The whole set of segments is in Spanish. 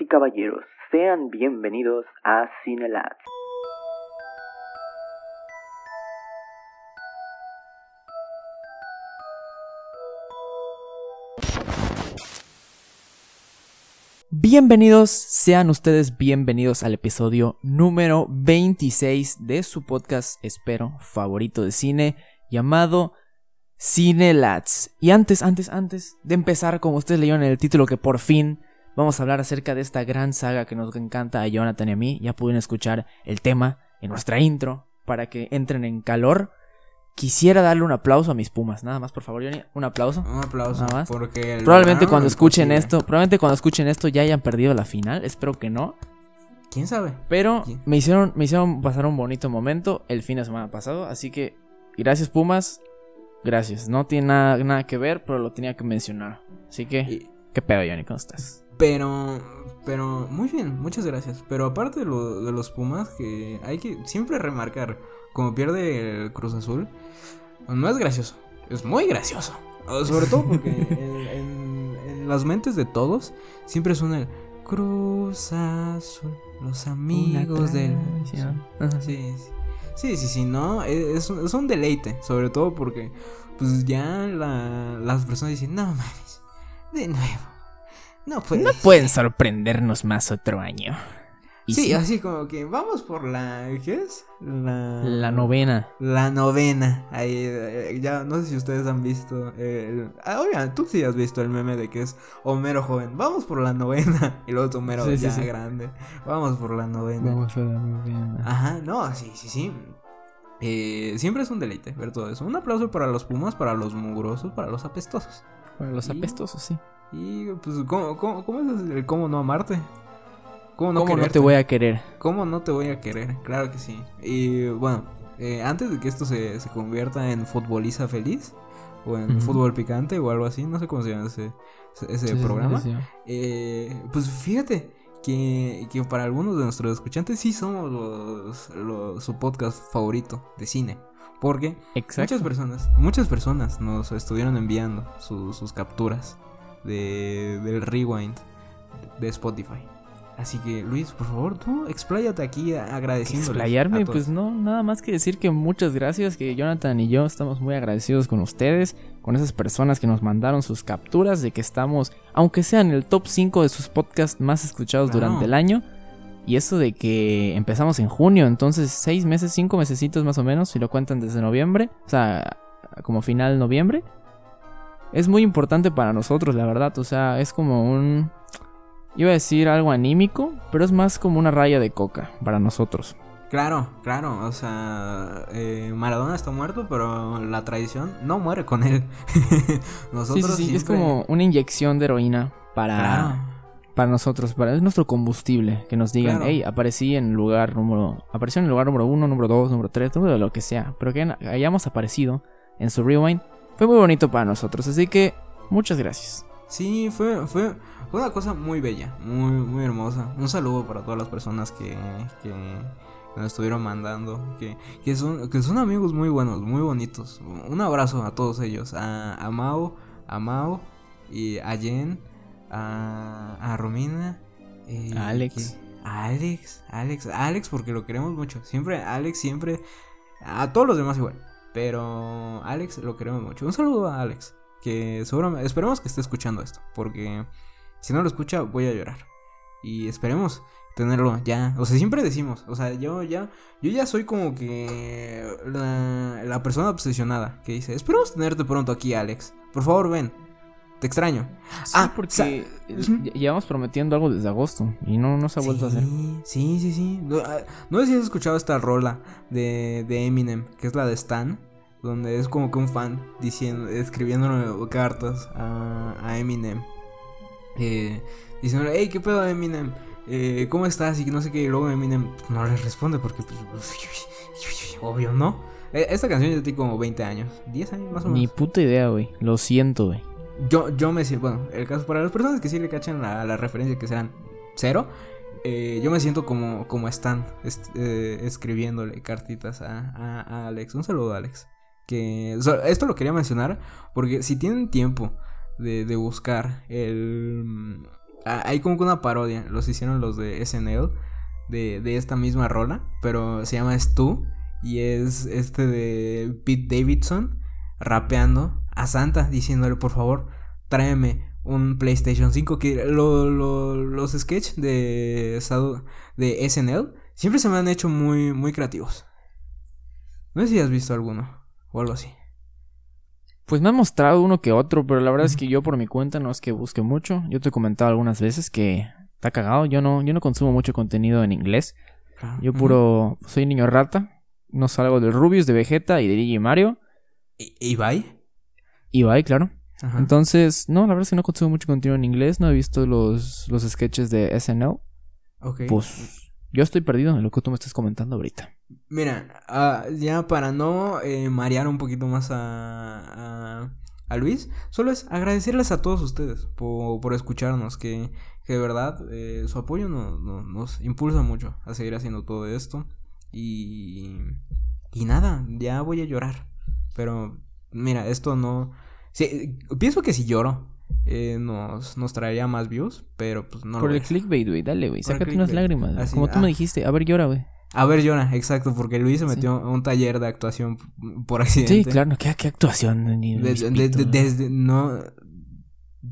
Y caballeros, sean bienvenidos a Cinelats. Bienvenidos, sean ustedes bienvenidos al episodio número 26 de su podcast, espero, favorito de cine, llamado Cine Lads. Y antes, antes, antes de empezar, como ustedes leyeron en el título, que por fin vamos a hablar acerca de esta gran saga que nos encanta a Jonathan y a mí, ya pudieron escuchar el tema en nuestra intro para que entren en calor. Quisiera darle un aplauso a mis pumas. Nada más, por favor, Johnny. Un aplauso. Un aplauso. Nada más. Porque Probablemente cuando es escuchen esto, probablemente cuando escuchen esto ya hayan perdido la final. Espero que no. ¿Quién sabe? Pero ¿Quién? me hicieron, me hicieron pasar un bonito momento el fin de semana pasado. Así que, gracias, Pumas. Gracias. No tiene nada, nada que ver, pero lo tenía que mencionar. Así que, Y- ¿qué pedo, Johnny? ¿Cómo estás? Pero, pero, muy bien, muchas gracias. Pero aparte de, lo- de los Pumas, que hay que siempre remarcar, como pierde el Cruz Azul, no es gracioso, es muy gracioso. Sobre todo porque en, en- en las mentes de todos siempre suena el Cruz Azul, los amigos del... Sí, sí. Sí, sí, sí, no, es, es un deleite, sobre todo porque pues ya la- las personas dicen, no mames, de nuevo, no puede No ser". pueden sorprendernos más otro año. Sí, sí, así como que vamos por la, ¿qué es? La, la novena. La novena, ahí, eh, ya, no sé si ustedes han visto, el, ah, oigan, tú sí has visto el meme de que es Homero joven, vamos por la novena, y luego es Homero Sí, ya sí. grande, vamos por la novena. a la novena. Ajá, no, sí, sí, sí. Eh, siempre es un deleite ver todo eso. Un aplauso para los pumas, para los mugrosos, para los apestosos. Para los Y- apestosos, sí. Y pues, ¿cómo, cómo, cómo es el cómo no amarte? ¿Cómo no, ¿Cómo no te voy a querer? ¿Cómo no te voy a querer? Claro que sí. Y bueno, eh, antes de que esto se, se convierta en futboliza feliz, o en fútbol picante, o algo así, no sé cómo se llama ese, ese- sí, programa. sí, sí. Eh, pues fíjate que, que para algunos de nuestros escuchantes sí somos los, los- su podcast favorito de cine. Porque Exacto. muchas personas, muchas personas nos estuvieron enviando su- sus capturas de, del rewind de Spotify. Así que Luis, por favor, tú expláyate aquí agradeciendo. Explayarme, pues no, nada más que decir que muchas gracias, que Jonathan y yo estamos muy agradecidos con ustedes, con esas personas que nos mandaron sus capturas, de que estamos, aunque sea en el top 5 de sus podcasts más escuchados Claro. durante el año, y eso de que empezamos en junio, entonces seis meses, cinco mesecitos más o menos, si lo cuentan desde noviembre, o sea, como final noviembre, es muy importante para nosotros, la verdad, o sea, es como un... Iba a decir algo anímico, pero es más como una raya de coca para nosotros. Claro, claro, o sea, eh, Maradona está muerto, pero la tradición no muere con él. Nosotros sí, sí, es siempre- como una inyección de heroína para, Claro. para nosotros, para es nuestro combustible, que nos digan, Claro. hey, aparecí en lugar número, apareció en el lugar número uno, número dos, número tres, número de lo que sea, pero que hayamos aparecido en su rewind, fue muy bonito para nosotros, así que muchas gracias. Sí, fue, fue, fue una cosa muy bella, muy, muy hermosa. Un saludo para todas las personas que, que nos estuvieron mandando, que, que, son, que son amigos muy buenos, muy bonitos. Un abrazo a todos ellos, a, a Mao, a Mao, y a Jen, a, a Romina, eh, A Alex. que- a Alex, Alex, Alex porque lo queremos mucho. Siempre, Alex, siempre, a todos los demás igual. Pero Alex lo queremos mucho. Un saludo a Alex. Que seguramente, esperemos que esté escuchando esto. Porque si no lo escucha, voy a llorar. Y esperemos tenerlo ya. O sea, siempre decimos. O sea, yo ya. Yo ya soy como que. La, la persona obsesionada. Que dice. Esperemos tenerte pronto aquí, Alex. Por favor, ven. Te extraño. Sí, Ah, porque llevamos prometiendo algo desde agosto y no, no se ha vuelto a hacer. Sí, sí, sí, sí. No, ah, no sé si has escuchado esta rola de, de Eminem, que es la de Stan, donde es como que un fan diciendo, escribiendo cartas a, a Eminem. Eh, diciendo, hey, ¿qué pedo Eminem? Eh, ¿Cómo estás? Y que no sé qué. Y luego Eminem no le responde porque, pues, obvio, ¿no? Eh, Esta canción ya tiene como 20 años, 10 años más o menos. Ni puta idea, güey. Lo siento, güey. Yo, yo me siento, bueno, el caso para las personas que sí le cachan la, la referencia que serán cero, eh, yo me siento como, como Stan est- eh, escribiéndole cartitas a, a- a Alex. Un saludo, Alex. Que esto lo quería mencionar porque si tienen tiempo de, de buscar el, ah, hay como que una parodia, los hicieron los de SNL, de, de esta misma rola, pero se llama Stu, y es este de Pete Davidson rapeando a Santa, diciéndole, por favor, tráeme un PlayStation 5, que lo, los sketches de, de SNL siempre se me han hecho muy, muy creativos. No sé si has visto alguno o algo así. Pues me han mostrado uno que otro, pero la verdad es que yo por mi cuenta no es que busque mucho. Yo te he comentado algunas veces que está cagado. Yo no, yo no consumo mucho contenido en inglés. Ah, Yo puro soy niño rata. No salgo del Rubius, de Vegeta y de DJ Mario. ¿Y Ibai? Y bye, claro. Entonces, no, la verdad es que no consumo mucho contenido en inglés. No he visto los, los sketches de SNL. Ok. Pues yo estoy perdido en lo que tú me estás comentando ahorita. Mira, ah, ya para no eh, marear un poquito más a, Luis, solo es agradecerles a todos ustedes por, por escucharnos, que, que de verdad eh, su apoyo no- no- nos impulsa mucho a seguir haciendo todo esto. Y, y nada, ya voy a llorar. Pero mira, esto no... pienso que si lloro eh, nos, nos traería más views, pero pues no Por lo el clickbait, güey. Dale, güey. Sácate unas lágrimas. Así, Como tú ah. me dijiste. A ver, llora, güey. A ver, llora, exacto, porque Luis se metió a un taller de actuación por accidente. Sí, claro. ¿Qué, qué actuación? Ni De- de- de- desde no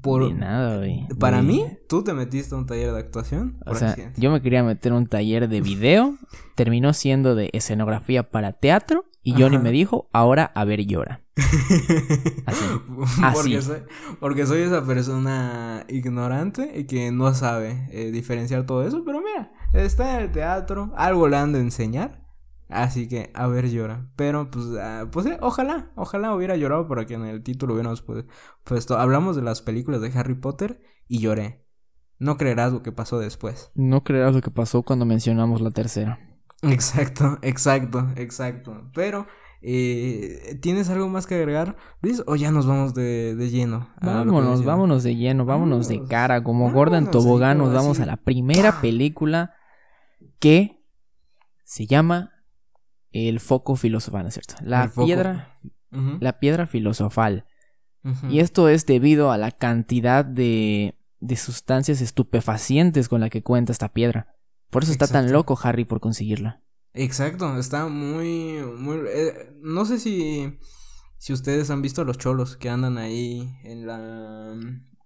por Ni nada, güey. para mí tú te metiste a un taller de actuación O por sea, accidente. yo me quería meter a un taller de video. terminó siendo de escenografía para teatro. Y Johnny Ajá. me dijo, ahora a ver, llora. Así. porque Así. soy porque soy esa persona ignorante y que no sabe eh, diferenciar todo eso, pero mira, está en el teatro, algo le han de enseñar. Así que, a ver, llora. Pero, pues, ah, pues eh, ojalá, ojalá hubiera llorado para que en el título hubiéramos pu- puesto. Hablamos de las películas de Harry Potter y lloré. No creerás lo que pasó después. No creerás lo que pasó cuando mencionamos la tercera. Exacto, exacto, exacto. Pero, eh, ¿tienes algo más que agregar, Luis? ¿O ya nos vamos de, de lleno? Vámonos, vámonos de lleno, vámonos de cara. Como ahí, tobogán, nos vamos así. a la primera película que se llama El foco filosofal, ¿no es cierto? La piedra, la piedra filosofal. Y esto es debido a la cantidad de, de sustancias estupefacientes con la que cuenta esta piedra. Por eso está tan loco Harry por conseguirla. Exacto, está muy, muy, eh, no sé si, si ustedes han visto a los cholos que andan ahí en la,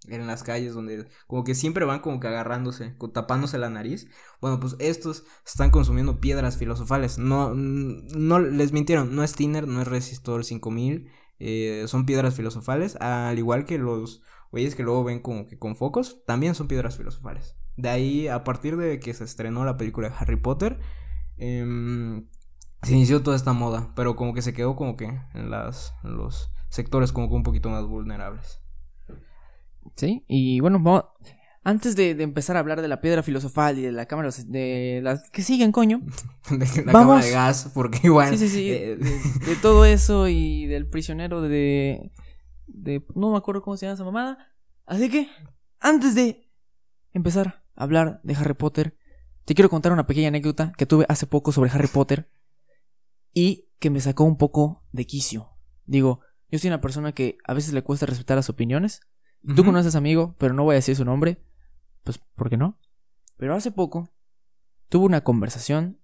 en las calles donde como que siempre van como que agarrándose, tapándose la nariz. Bueno, pues estos están consumiendo piedras filosofales. No, no les mintieron, no es Tiner, no es Resistor 5000, eh, son piedras filosofales, al igual que los güeyes que luego ven como que con focos, también son piedras filosofales. De ahí, a partir de que se estrenó la película de Harry Potter, em, se inició toda esta moda, pero como que se quedó como que en, las, en los sectores como que un poquito más vulnerables. ¿Sí? Y bueno, vamos- antes de, de empezar a hablar de la piedra filosofal y de la cámara de las que siguen, coño. De la Vamos. cámara de gas, porque igual... Sí, sí, sí. eh, De, de todo eso y del prisionero de, de. No me acuerdo cómo se llama esa mamada. Así que, antes de empezar a hablar de Harry Potter, te quiero contar una pequeña anécdota que tuve hace poco sobre Harry Potter y que me sacó un poco de quicio. Digo, yo soy una persona que a veces le cuesta respetar las opiniones. Tú ujú. conoces a amigo, pero no voy a decir su nombre. Pues, ¿por qué no? Pero hace poco tuve una conversación.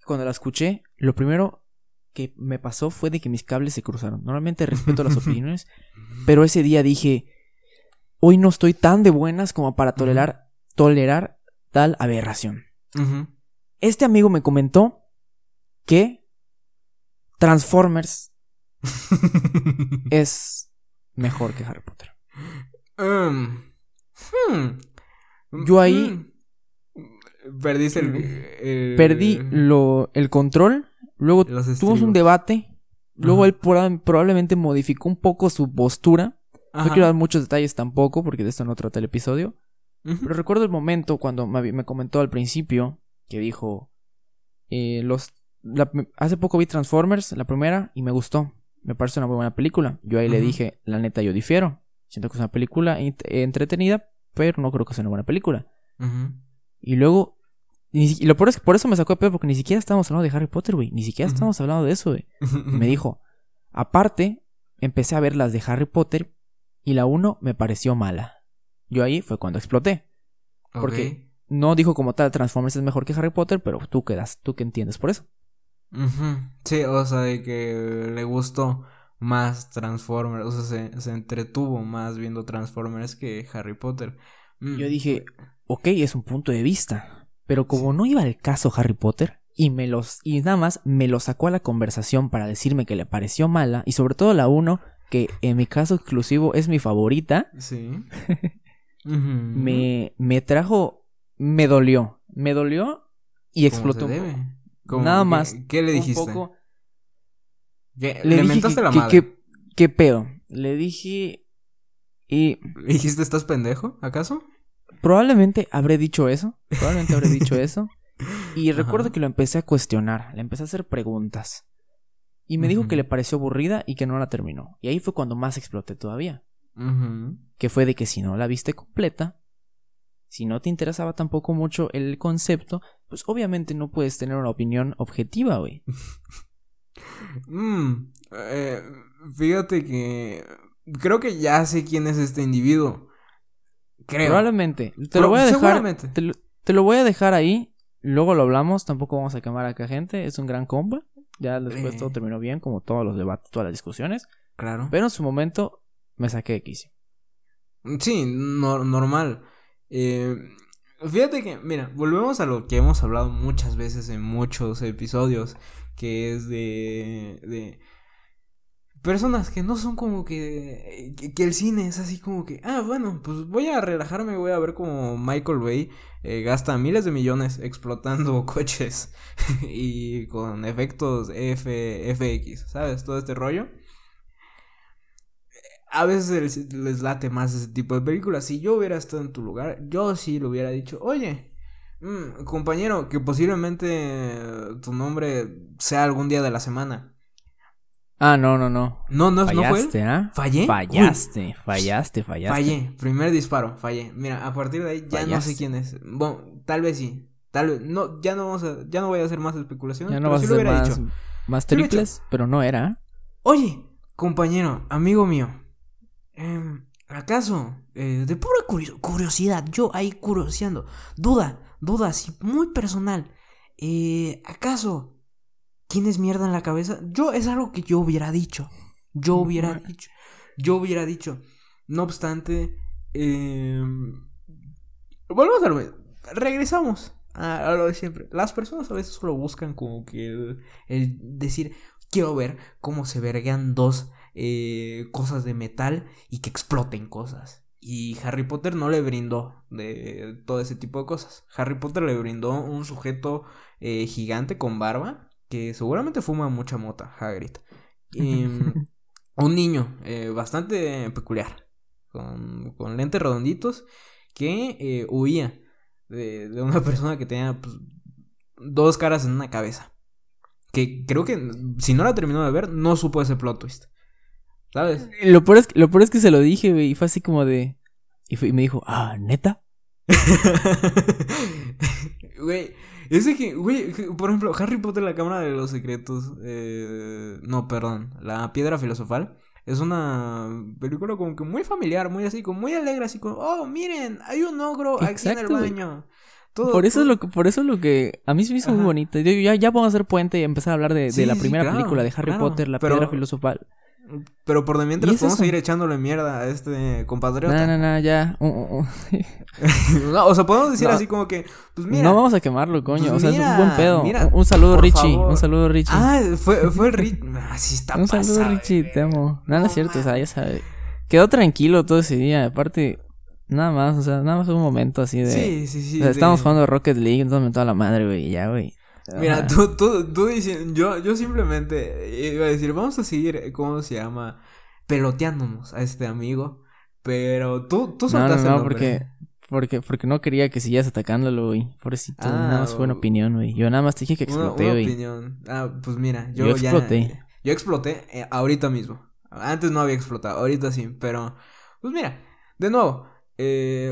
y Cuando la escuché, lo primero que me pasó fue de que mis cables se cruzaron. Normalmente respeto las opiniones, pero ese día dije, hoy no estoy tan de buenas como para tolerar, tolerar tal aberración. Este amigo me comentó que Transformers es mejor que Harry Potter. Um, hmm. Yo ahí- Mm. Perdiste el... el- Perdí lo, el control, luego tuvimos un debate, luego Ajá. él proba- probablemente modificó un poco su postura. No quiero dar muchos detalles tampoco, porque de esto no trata el episodio. Pero recuerdo el momento cuando me, me comentó al principio que dijo: eh, los, la- Hace poco vi Transformers, la primera, y me gustó. Me parece una muy buena película. Yo ahí le dije: La neta, yo difiero. Siento que es una película ent- entretenida, pero no creo que sea una buena película. Y luego. y lo peor es que por eso me sacó de pedo, porque ni siquiera estábamos hablando de Harry Potter, güey. Ni siquiera estábamos hablando de eso, güey. Me dijo. Aparte, empecé a ver las de Harry Potter y la 1 me pareció mala. Yo ahí fue cuando exploté. Porque no dijo como tal Transformers es mejor que Harry Potter, pero tú quedas, tú que entiendes por eso. Sí, o sea, de que le gustó más Transformers, o sea, se, entretuvo más viendo Transformers que Harry Potter. Mm, Yo dije, ok, es un punto de vista, pero como no iba al caso Harry Potter, y me los, y nada más me lo sacó a la conversación para decirme que le pareció mala, y sobre todo la uno, que en mi caso exclusivo es mi favorita. Sí. me, me trajo, me dolió, me dolió y explotó. Nada más. ¿Qué le dijiste? Le, ¿Le mentaste la madre? ¿Qué pedo? Le dije. Y. ¿Le dijiste estás pendejo, acaso? Probablemente habré dicho eso. Probablemente habré dicho eso. Y recuerdo que lo empecé a cuestionar. Le empecé a hacer preguntas. Y me dijo que le pareció aburrida y que no la terminó. Y ahí fue cuando más exploté todavía. Que fue de que si no la viste completa, si no te interesaba tampoco mucho el concepto, pues obviamente no puedes tener una opinión objetiva, güey. mm, eh, fíjate que creo que ya sé quién es este individuo. Creo. Probablemente. Te lo voy a dejar. Te lo, voy a dejar ahí. Luego lo hablamos. Tampoco vamos a quemar acá gente. Es un gran compa. Ya después todo eh. terminó bien, como todos los debates, todas las discusiones. Claro. Pero en su momento me saqué de quicio. Sí, normal. Eh, fíjate que, mira, volvemos a lo que hemos hablado muchas veces en muchos episodios, que es de, de personas que no son como que, que, el cine es así como que, ah, bueno, pues voy a relajarme, voy a ver como Michael Bay eh, gasta miles de millones explotando coches y con efectos F, FX, ¿sabes? Todo este rollo a veces les, late más ese tipo de películas. Si yo hubiera estado en tu lugar, yo sí le hubiera dicho, oye, mm, compañero, que posiblemente tu nombre sea algún día de la semana. Ah, no, no, no. No, no, fallaste, no ¿ah? ¿Fallé? Fallaste, fallaste, fallaste. Fallé, primer disparo, fallé. Mira, a partir de ahí ya no sé quién es. Bueno, tal vez sí. Tal vez, no, ya no vamos a, ya no voy a hacer más especulaciones. Ya no vas a hacer más, más triples, pero no era. Oye, compañero, amigo mío, Em, ¿Acaso? Eh, de pura curiosidad, yo ahí curioseando. Duda, duda, sí, muy personal. Eh, ¿Acaso tienes mierda en la cabeza? Yo, es algo que yo hubiera dicho. Yo hubiera dicho. Yo hubiera dicho. No obstante, eh, volvemos a lo Regresamos a, lo de siempre. Las personas a veces solo buscan como que el, el decir, quiero ver cómo se vergan dos eh, cosas de metal y que exploten cosas. Y Harry Potter no le brindó de todo ese tipo de cosas. Harry Potter le brindó un sujeto eh, gigante con barba que seguramente fuma mucha mota, Hagrid. Y, un niño eh, bastante peculiar, con, con, lentes redonditos, que huía de, de, una persona que tenía pues, dos caras en una cabeza. Que creo que si no la terminó de ver, no supo ese plot twist. ¿Sabes? Lo peor, es, lo peor es que se lo dije, güey, y fue así como de... Y, me dijo, ah, ¿neta? Güey, ese que, güey, por ejemplo, Harry Potter, la Cámara de los Secretos, eh, no, perdón, La Piedra Filosofal, es una película como que muy familiar, muy así, como muy alegre, así como, oh, miren, hay un ogro aquí en el baño. por eso es lo que, por eso lo que a mí se me hizo muy bonito. ya, ya podemos hacer puente y empezar a hablar de, de la primera película de Harry Potter, La Piedra Filosofal. Pero por de mientras podemos seguir echándole mierda a este compatriota. No, no, no, ya. Uh, uh, uh. o sea, podemos decir así como que, pues mira. No vamos a quemarlo, coño. Pues o sea, es un buen pedo. un, saludo, Richie. Un saludo, Richie. Ah, fue, fue el Richie. Así está Un saludo, Richie, te amo. Nada, es cierto, o sea, ya sabes. Quedó tranquilo todo ese día. Aparte, nada más, o sea, nada más un momento así de. Sí, sí, sí. O sea, estábamos jugando Rocket League, entonces me toda la madre, güey, ya, güey. Mira, tú, tú, tú dices, yo, yo simplemente iba a decir, vamos a seguir, ¿cómo se llama? Peloteándonos a este amigo. Pero tú, tú soltaste no, no, no, porque, porque, porque no quería que siguieras atacándolo, güey. Pobrecito, ah, nada más fue una opinión, güey. Yo nada más te dije que exploté, güey. opinión. Ah, pues mira, yo, yo exploté. yo exploté eh, ahorita mismo. Antes no había explotado, ahorita sí, pero... Pues mira, de nuevo, eh,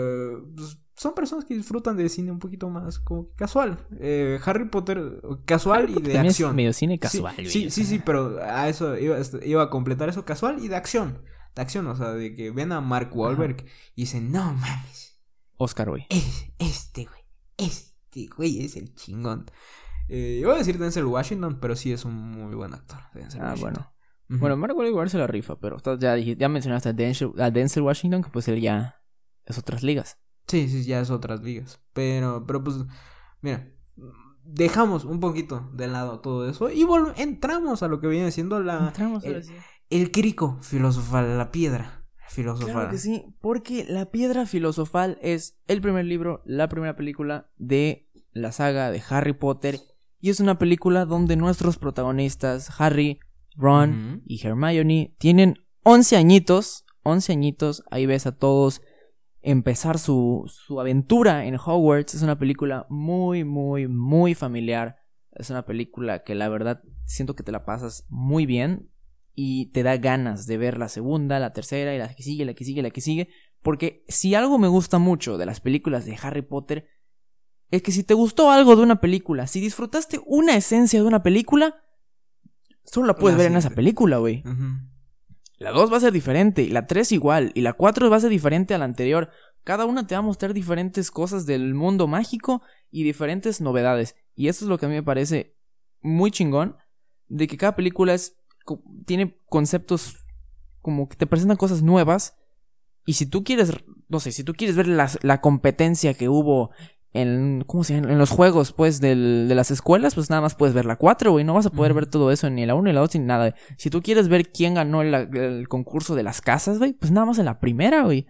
pues, son personas que disfrutan de cine un poquito más como casual. Eh, Harry Potter casual y de acción. medio cine casual. Sí, sí, sí, pero a eso iba, este, iba, a completar eso casual y de acción. De acción, o sea, de que ven a Mark Wahlberg y dicen, no mames, Oscar, güey. Es- Este, güey. Este, güey, es el chingón. Eh, iba a decir Denzel Washington, pero sí es un muy buen actor. Denzel Ah, Washington. bueno. Bueno, Mark Wahlberg se la rifa, pero ya, ya mencionaste a Denzel, a Denzel Washington, que pues él ya es otras ligas. Sí, sí, ya es otras ligas. Pero, pero pues, mira, dejamos un poquito de lado todo eso y entramos a lo que viene siendo la, Entramos el, sí. el crico filosofal, la piedra filosofal. Claro que sí, porque La Piedra Filosofal es el primer libro, la primera película de la saga de Harry Potter. Y es una película donde nuestros protagonistas, Harry, Ron y Hermione, tienen 11 añitos. 11 añitos, ahí ves a todos empezar su, su aventura en Hogwarts. Es una película muy, muy, muy familiar. Es una película que la verdad siento que te la pasas muy bien y te da ganas de ver la segunda, la tercera y la que sigue, la que sigue, la que sigue. Porque si algo me gusta mucho de las películas de Harry Potter es que si te gustó algo de una película, si disfrutaste una esencia de una película, solo la puedes La ver en esa película, güey. La 2 va a ser diferente, y la 3 igual, y la 4 va a ser diferente a la anterior. Cada una te va a mostrar diferentes cosas del mundo mágico y diferentes novedades. Y eso es lo que a mí me parece muy chingón, de que cada película es, tiene conceptos como que te presentan cosas nuevas. Y si tú quieres, no sé, si tú quieres ver la competencia que hubo en, ¿cómo se llama? En los juegos, pues, del- de las escuelas, pues nada más puedes ver la 4, güey. No vas a poder ver todo eso ni la 1 ni la 2 ni nada. Si tú quieres ver quién ganó el, el concurso de las casas, güey, pues nada más en la primera, güey.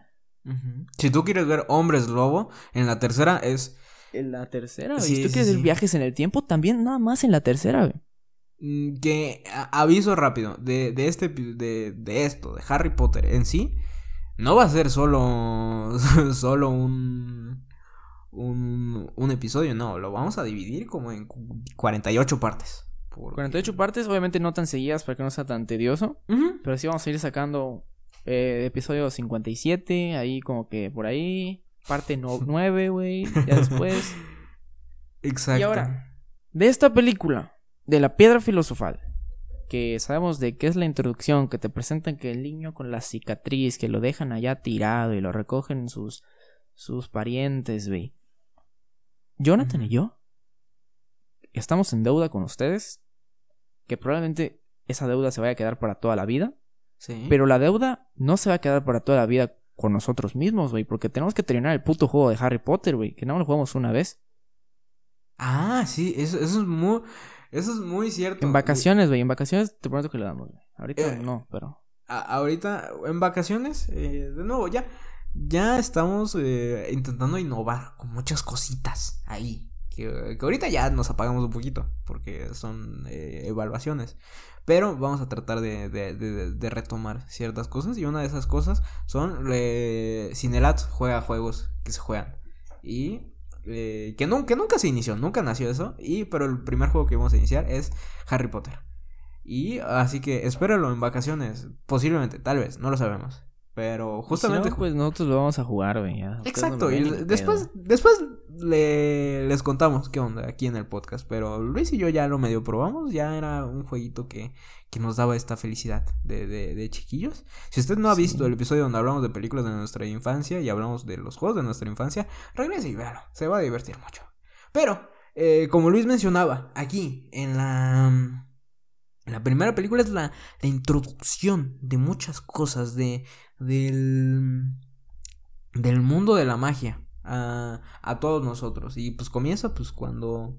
Si tú quieres ver hombres lobo, en la tercera es En la tercera, güey. Sí, si tú sí, quieres ver viajes en el tiempo, también nada más en la tercera, güey. mm, que aviso rápido de, de este de, de esto, de Harry Potter en sí, no va a ser solo solo un un, un episodio, no, lo vamos a dividir como en cu- 48 partes. porque- 48 partes, obviamente no tan seguidas para que no sea tan tedioso. Pero sí vamos a ir sacando eh, episodio 57, ahí como que por ahí. Parte 9, güey. Ya después. Exacto. Y ahora, de esta película, de la piedra filosofal, que sabemos de qué es la introducción, que te presentan que el niño con la cicatriz, que lo dejan allá tirado y lo recogen sus, sus parientes, güey. Jonathan y yo estamos en deuda con ustedes, que probablemente esa deuda se vaya a quedar para toda la vida, Sí. pero la deuda no se va a quedar para toda la vida con nosotros mismos, güey, porque tenemos que terminar el puto juego de Harry Potter, güey, que no lo jugamos una vez. Ah, sí, eso, eso es muy eso es muy cierto. En vacaciones, güey. En vacaciones te prometo que le damos, güey. Ahorita Eh, no, pero. A- ahorita en vacaciones, eh, de nuevo, ya, ya estamos eh, intentando innovar con muchas cositas ahí. Que, que ahorita ya nos apagamos un poquito, porque son eh, evaluaciones. Pero vamos a tratar de, de- retomar ciertas cosas. Y una de esas cosas son eh, Cinelat juega juegos que se juegan. Y eh, que, nun- que nunca se inició, nunca nació eso. Y, pero el primer juego que vamos a iniciar es Harry Potter. Y así que espéralo en vacaciones. Posiblemente, tal vez, no lo sabemos. Pero justamente. Si no, pues nosotros lo vamos a jugar, güey. Exacto. no y después, después le, les contamos qué onda aquí en el podcast. Pero Luis y yo ya lo medio probamos. Ya era un jueguito que, que nos daba esta felicidad de, de, de chiquillos. Si usted no ha Sí. visto el episodio donde hablamos de películas de nuestra infancia y hablamos de los juegos de nuestra infancia, regrese y véalo. Se va a divertir mucho. Pero, eh, como Luis mencionaba, aquí en la. La primera película es la, la introducción de muchas cosas de, del, del mundo de la magia a, a todos nosotros. Y pues comienza pues cuando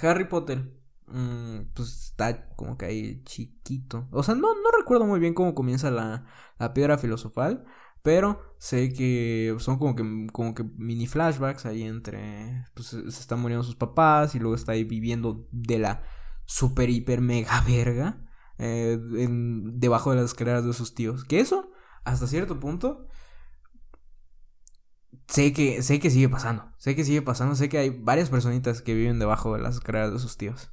Harry Potter mm, pues está como que ahí chiquito. O sea, no, no recuerdo muy bien cómo comienza la, la piedra filosofal. Pero sé que son como que, como que mini flashbacks ahí entre... Pues se están muriendo sus papás y luego está ahí viviendo de la super hiper mega verga eh, en- debajo de las escaleras de sus tíos. Que eso, hasta cierto punto, sé que, sé que sigue pasando. Sé que sigue pasando. Sé que hay varias personitas que viven debajo de las escaleras de sus tíos.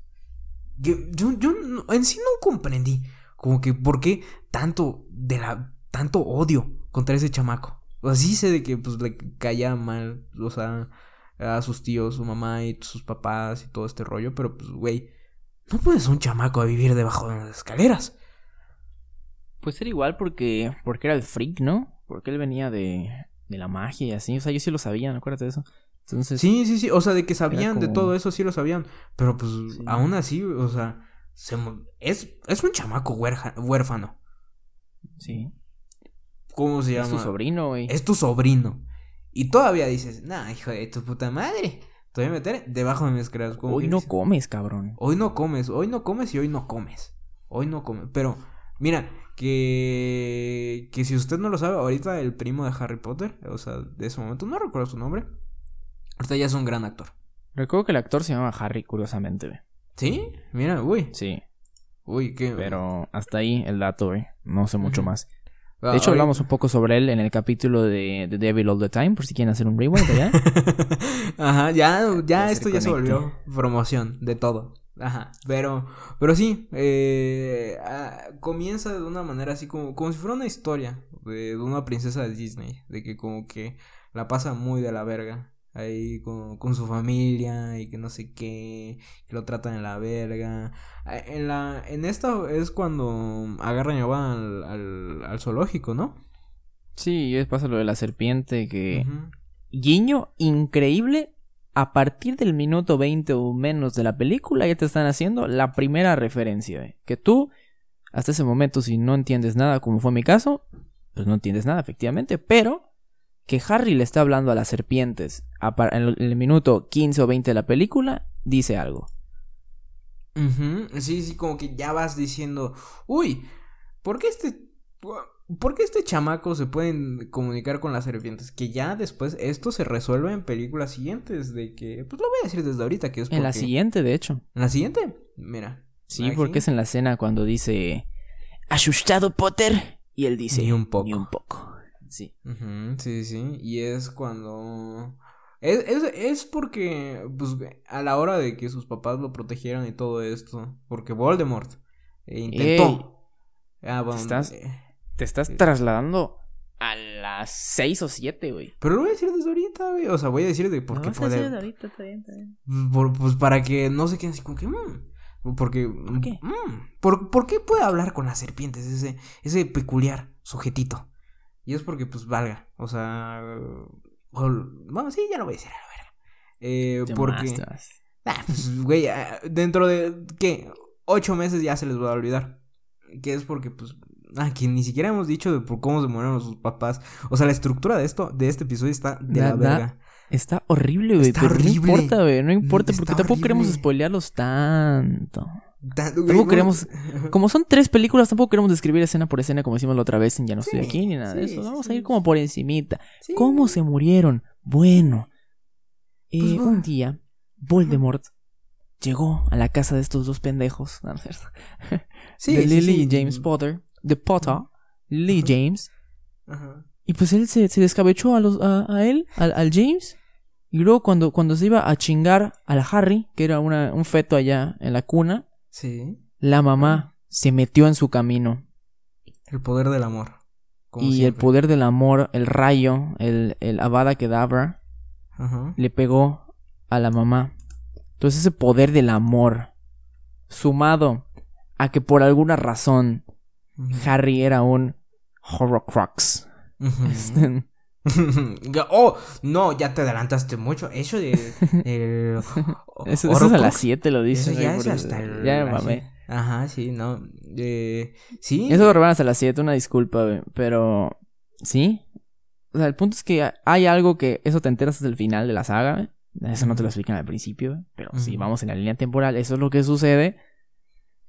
Yo, yo en sí no comprendí. Como que por qué tanto de la tanto odio contra ese chamaco. O sé de que pues le caía mal, o sea, a sus tíos, su mamá y sus papás y todo este rollo, pero pues güey, no puedes un chamaco a vivir debajo de las escaleras. Pues era igual porque. Porque era el freak, ¿no? Porque él venía de. de la magia y así. O sea, yo sí lo sabía, acuérdate de eso. Entonces, Sí, sí, sí, o sea, de que sabían de todo eso, sí lo sabían, pero pues Sí. aún así, o sea, se es, es un chamaco huerja- huérfano. sí. ¿Cómo se llama? Es tu sobrino, güey. Es tu sobrino. Y todavía dices, nah, hijo de tu puta madre. Te voy a meter debajo de mis creas. Hoy no comes, cabrón. Hoy no comes, hoy no comes y hoy no comes. Hoy no comes. Pero, mira, que, que si usted no lo sabe, ahorita el primo de Harry Potter, o sea, de ese momento, no recuerdo su nombre. Ahorita ya es un gran actor. Recuerdo que el actor se llama Harry, curiosamente, güey. ¿Sí? Mira, uy. Sí, Uy, qué. pero hasta ahí el dato, güey. No sé mucho más. Ah, De hecho, hablamos un poco sobre él en el capítulo de The Devil All the Time, por si quieren hacer un rewind allá. Ajá, ya, ya esto ya se volvió promoción de todo. Ajá, pero, pero sí, eh, ah, comienza de una manera así como, como si fuera una historia de, de una princesa de Disney, de que como que la pasa muy de la verga ahí con, con su familia y que no sé qué, que lo tratan de la verga. Ah, En la, en esta es cuando agarran y van al, al, al zoológico, ¿no? Sí, y después pasa lo de la serpiente que... Guiño increíble. A partir del minuto 20 o menos de la película ya te están haciendo la primera referencia. güey. Que tú, hasta ese momento, si no entiendes nada, como fue mi caso, pues no entiendes nada, efectivamente. Pero que Harry le está hablando a las serpientes en el- minuto 15 o 20 de la película, dice algo. Sí, sí, como que ya vas diciendo, uy, ¿por qué este, por qué este chamaco se pueden comunicar con las serpientes? Que ya después esto se resuelve en películas siguientes, de que, pues lo voy a decir desde ahorita, que es En la porque- siguiente, de hecho. ¿En la siguiente? Mira. Sí, aquí, porque es en la escena cuando dice... ¿Asustado, Potter? Y él dice... Ni un poco. Ni un poco. Sí. Sí, sí, y es cuando... Es, es, es porque, pues, a la hora de que sus papás lo protegieran y todo esto, porque Voldemort eh, intentó... Ah, bueno, estás- eh, Te estás Sí. trasladando a las 6 o 7, güey. Pero lo voy a decir desde ahorita, güey. O sea, voy a decir de por qué puede. ahorita, está bien, está bien. por- pues para que no se queden así como que. mm, porque. ¿Por qué? por, por qué puede hablar con las serpientes? Ese, ese peculiar sujetito. Y es porque, pues, valga. O sea. bueno, sí, ya lo voy a decir a la verga. Eh, porque. Ah, pues, güey, ah, dentro de. ¿Qué? Ocho meses ya se les va a olvidar. Que es porque, pues. Ah, que ni siquiera hemos dicho de por cómo se murieron sus papás. O sea, la estructura de esto, de este episodio está de Da- la da- verga. Está horrible, güey. Está horrible. No importa, güey. No importa, porque tampoco queremos spoilearlos tanto. Tampoco queremos- Como son tres películas, tampoco queremos describir escena por escena como hicimos la otra vez en Ya no estoy Sí, aquí ni nada de eso. Vamos sí. a ir como por encimita. ¿Cómo se murieron? Bueno. eh, Pues, un bueno. día, Voldemort llegó a la casa de estos dos pendejos. No, no de Lily y James Potter. De Potter. Lily Ajá. James. Ajá. Y pues él se, se descabechó a, los, a, a él, al, al James. Y luego cuando, cuando se iba a chingar al Harry, que era una, un feto allá en la cuna, Sí. la mamá se metió en su camino. El poder del amor. Como y el poder del amor, el rayo, el, el Avada Kedavra, Ajá. le pegó a la mamá. Entonces ese poder del amor, sumado a que por alguna razón. Harry era un Horrocrux. Este, oh, no, ya te adelantaste mucho. Eso de. El, Eso, eso es a las 7 lo dice. Eso ya es hasta el. Ya así. mamé. Ajá, sí, no. Eh, sí. Eso lo grabaron hasta las 7, una disculpa, güey, pero sí. O sea, el punto es que hay algo que eso te enteras hasta el final de la saga, güey. Eso no te lo explican al principio, güey, pero si Ujú. vamos en la línea temporal, eso es lo que sucede.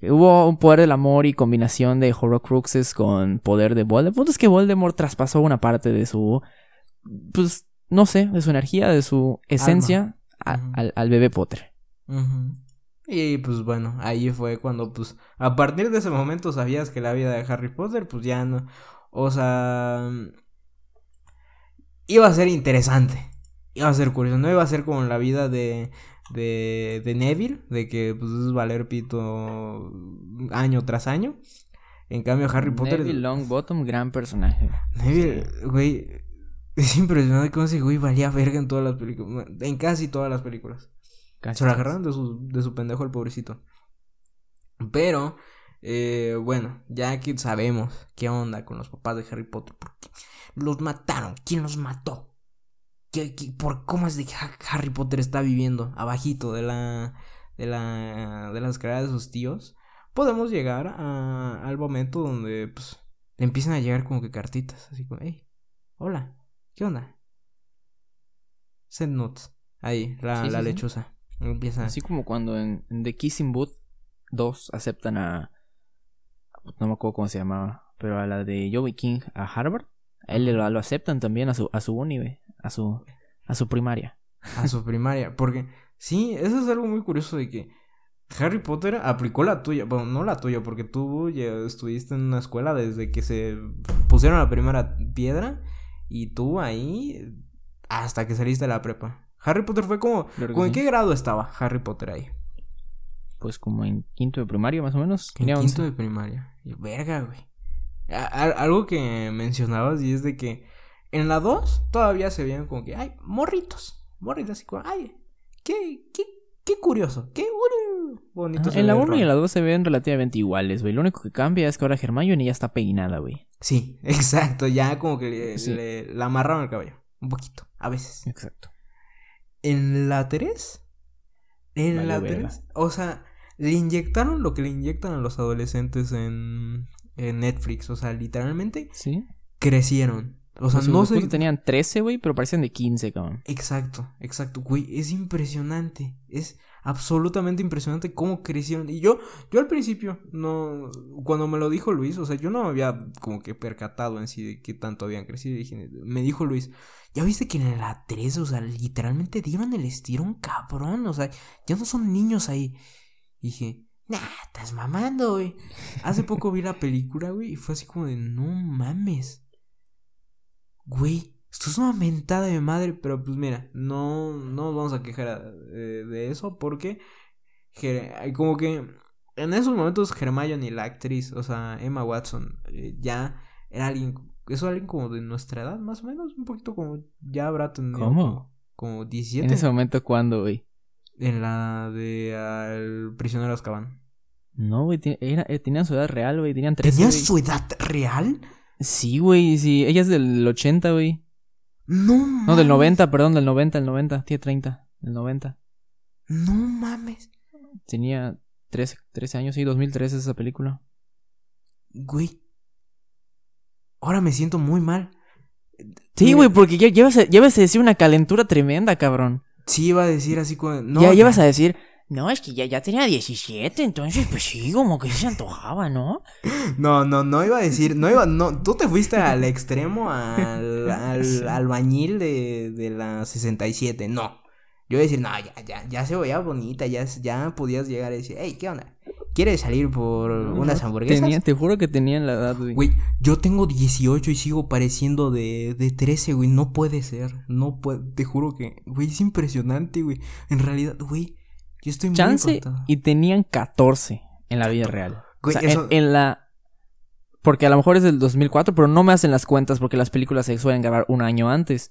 Hubo un poder del amor y combinación de Horrocruxes con poder de Voldemort. El punto es que Voldemort traspasó una parte de su, pues, no sé, de su energía, de su esencia a- al, al bebé Potter. Y pues bueno, ahí fue cuando pues a partir de ese momento sabías que la vida de Harry Potter pues ya no, o sea, iba a ser interesante, iba a ser curioso, no iba a ser como la vida de, de, de Neville, de que pues es valer pito año tras año. En cambio Harry Potter... Neville Longbottom, gran personaje. Neville, güey, es impresionante cómo ese güey valía verga en todas las películas, en casi todas las películas. Casi Se lo agarraron de su, de su pendejo el pobrecito. Pero, eh, bueno, ya que sabemos qué onda con los papás de Harry Potter. Porque los mataron. ¿Quién los mató? ¿Qué, qué- por cómo es de que Ha- Harry Potter está viviendo abajito de la de la de las escaleras de sus tíos? Podemos llegar a- al momento donde pues le empiezan a llegar como que cartitas, así como, hey, hola, ¿qué onda? Send notes. Ahí, la, Sí, la sí, sí. lechuza. Empieza. Así como cuando en, en The Kissing Booth 2 aceptan a. No me acuerdo cómo se llamaba. Pero a la de Joey King a Harvard. A él lo, lo aceptan también a su, a su uni, güey, A su, a su primaria. a su primaria. Porque, sí, eso es algo muy curioso de que Harry Potter aplicó la tuya. Bueno, no la tuya, porque tú ya estuviste en una escuela desde que se pusieron la primera piedra. Y tú ahí hasta que saliste de la prepa. Harry Potter fue como. ¿En sí. qué grado estaba Harry Potter ahí? Pues como en quinto de primaria, más o menos. En quinto 11. de primaria. Y verga, güey. A- algo que mencionabas y es de que en la 2 todavía se veían como que, ay, morritos. Morritos así como, ay, qué, qué, qué curioso, qué bonito. Se en la ve 1 y en Ron". la 2 se ven relativamente iguales, güey. Lo único que cambia es que ahora Hermione ya está peinada, güey. Sí, exacto, ya como que le, Sí. le- le amarraron el cabello. Un poquito, a veces. Exacto. En la 3, en la verga. 3, o sea, le inyectaron lo que le inyectan a los adolescentes en, en Netflix. O sea, literalmente Sí. crecieron. O sea, Los no sé. tenían 13, güey, pero parecían de 15, cabrón. Exacto, exacto, güey, es impresionante, es absolutamente impresionante cómo crecieron. Y yo, yo al principio, no, cuando me lo dijo Luis, o sea, yo no me había como que percatado en sí de qué tanto habían crecido. dije, me dijo Luis, ya viste que en la 3, o sea, literalmente dieron el estirón cabrón, o sea, ya no son niños ahí. Dije, nah, estás mamando, güey. Hace poco vi la película, güey, y fue así como de, no mames. Güey, esto es una mentada de madre, pero pues mira, no, no nos vamos a quejar eh, de eso porque como que en esos momentos Hermione, la actriz, o sea, Emma Watson, eh, ya era alguien, es alguien como de nuestra edad, más o menos, un poquito como ya habrá tenido ¿Cómo? como, como 17 En ese momento, ¿cuándo, güey? en la de Al prisionero Azkaban. No, güey, eh, tenían su edad real, güey. Tenían 13. ¿Tenía güey. su edad real? Sí, güey, sí. Ella es del 80, güey. No No, del mames. 90, perdón, del 90, el 90. Tiene 30, del 90. No mames. Tenía 13, 13 años, sí, 2013 esa película. Güey. Ahora me siento muy mal. Sí, güey, porque ya llevas a, llevas a decir una calentura tremenda, cabrón. Sí, iba a decir así como. No, ya llevas a decir, no, es que ya, ya tenía 17, entonces pues sí, como que se antojaba, ¿no? No, no, no iba a decir. No iba. No, tú te fuiste al extremo al, al albañil de, de la 67. No. Yo iba a decir, no, ya, ya, ya se veía bonita. Ya, ya podías llegar a decir, hey, ¿qué onda? ¿Quieres salir por unas hamburguesas? Tenía, te juro que tenían la edad, güey. Güey, yo tengo 18 y sigo pareciendo de, de 13, güey. No puede ser. No puede. Te juro que, güey, es impresionante, güey. En realidad, güey, yo estoy muy Chance y tenían 14 en la vida real. Güey, o sea, eso- en, en la... Porque a lo mejor es del 2004, pero no me hacen las cuentas porque las películas se suelen grabar un año antes.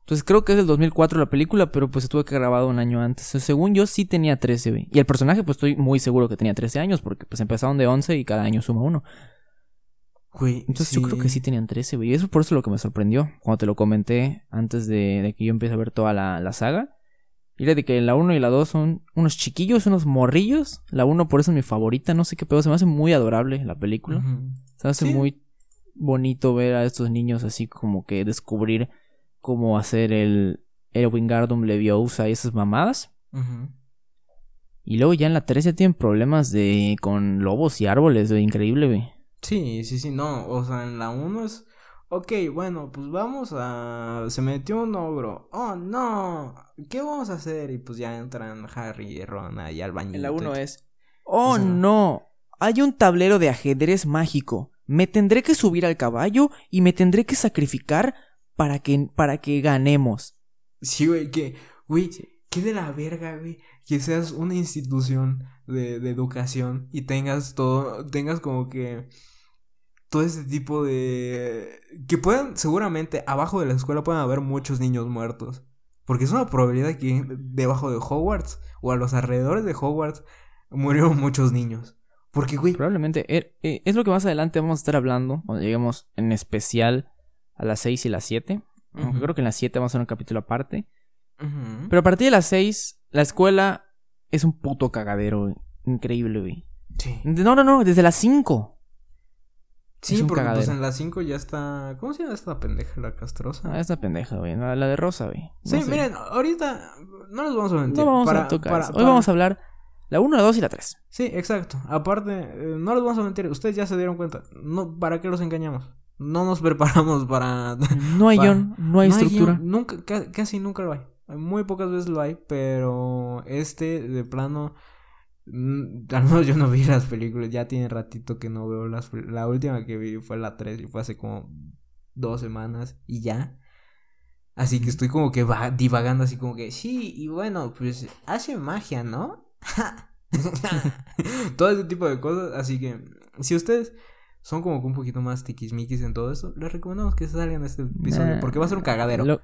Entonces creo que es del 2004 la película, pero pues se tuvo que grabado un año antes. O sea, según yo sí tenía 13, güey. Y el personaje pues estoy muy seguro que tenía 13 años porque pues empezaron de 11 y cada año suma uno. Güey, Entonces yo creo que sí tenían 13, güey. Y eso por eso lo que me sorprendió. Cuando te lo comenté antes de, de que yo empiece a ver toda la, la saga. Y de que la 1 y la 2 son unos chiquillos, unos morrillos. La 1 por eso es mi favorita. No sé qué pedo. Se me hace muy adorable la película. Se me hace Sí. muy bonito ver a estos niños así como que descubrir cómo hacer el, el Wingardium Leviosa y esas mamadas. Y luego ya en la 3 ya tienen problemas de con lobos y árboles. Increíble, güey. Sí, sí, sí, no. O sea, en la 1 es. Ok, bueno, pues vamos a. Se metió un ogro. Oh, no. ¿Qué vamos a hacer? Y pues ya entran Harry y Ron ahí al bañito. En la 1 y- es. Oh no. Hay un tablero de ajedrez mágico. Me tendré que subir al caballo y me tendré que sacrificar para que, para que ganemos. Sí, güey, que. Güey, qué de la verga, güey. Que seas una institución de, de educación y tengas todo. Tengas como que. Todo ese tipo de. Que puedan, seguramente, abajo de la escuela puedan haber muchos niños muertos. Porque es una probabilidad que debajo de Hogwarts o a los alrededores de Hogwarts murieron muchos niños. Porque, güey. Probablemente. eh, eh, es lo que más adelante vamos a estar hablando. Cuando lleguemos en especial a las 6 y las 7. Aunque Ujú. creo que en las 7 vamos a hacer un capítulo aparte. Pero a partir de las 6, la escuela es un puto cagadero, güey. Increíble, güey. Sí. No, no, no, desde las 5. Sí, es un porque pues en las 5 ya está. ¿Cómo se llama esta pendeja, la castrosa? Ah, esta pendeja, güey. La, la de Rosa, güey. No sí, sé. miren, ahorita no les vamos a mentir. No vamos para- a tocar para-. Hoy vamos a hablar la 1, la 2 y la 3. Sí, exacto. Aparte, eh, no les vamos a mentir. Ustedes ya se dieron cuenta. No, ¿Para qué los engañamos? No nos preparamos para. No hay guion, no hay estructura. guion, nunca, ca- casi nunca lo hay. Muy pocas veces lo hay, pero este de plano. Mm, Al menos yo no vi las películas. Ya tiene ratito que no veo las. La última que vi fue la 3 y fue hace como dos semanas y ya. Así que estoy como que va divagando así como que sí, y bueno, pues hace magia, ¿no? todo ese tipo de cosas. Así que si ustedes son como que un poquito más tiquismiquis en todo eso, les recomendamos que salgan este episodio Nah. porque va a ser un cagadero. Lo,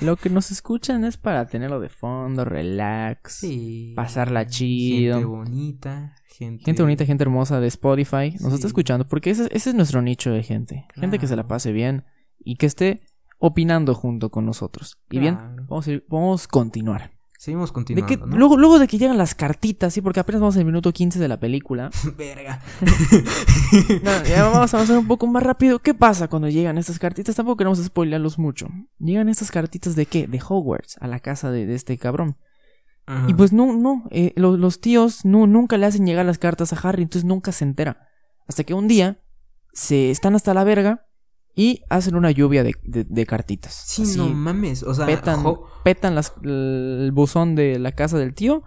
lo que nos escuchan es para tenerlo de fondo, relax. Sí. pasarla chido. Gente bonita, gente. Gente bonita, gente hermosa de Spotify. Nos Sí. está escuchando porque ese, ese es nuestro nicho de gente. Gente que se la pase bien y que esté opinando junto con nosotros. Y bien, vamos a, ir- vamos a continuar. Seguimos De continuando. que, ¿no? luego, luego de que llegan las cartitas, sí, porque apenas vamos en el minuto 15 de la película. Verga. No, ya vamos a avanzar un poco más rápido. ¿Qué pasa cuando llegan estas cartitas? Tampoco queremos spoilearlos mucho. Llegan estas cartitas de qué? De Hogwarts, a la casa de, de este cabrón. Ajá. Y pues no, no, eh, lo- los, tíos no, nunca le hacen llegar las cartas a Harry, entonces nunca se entera. Hasta que un día se están hasta la verga y hacen una lluvia de, de- de cartitas. Sí, Así, no mames. O sea, petan, petan las- el buzón de la casa del tío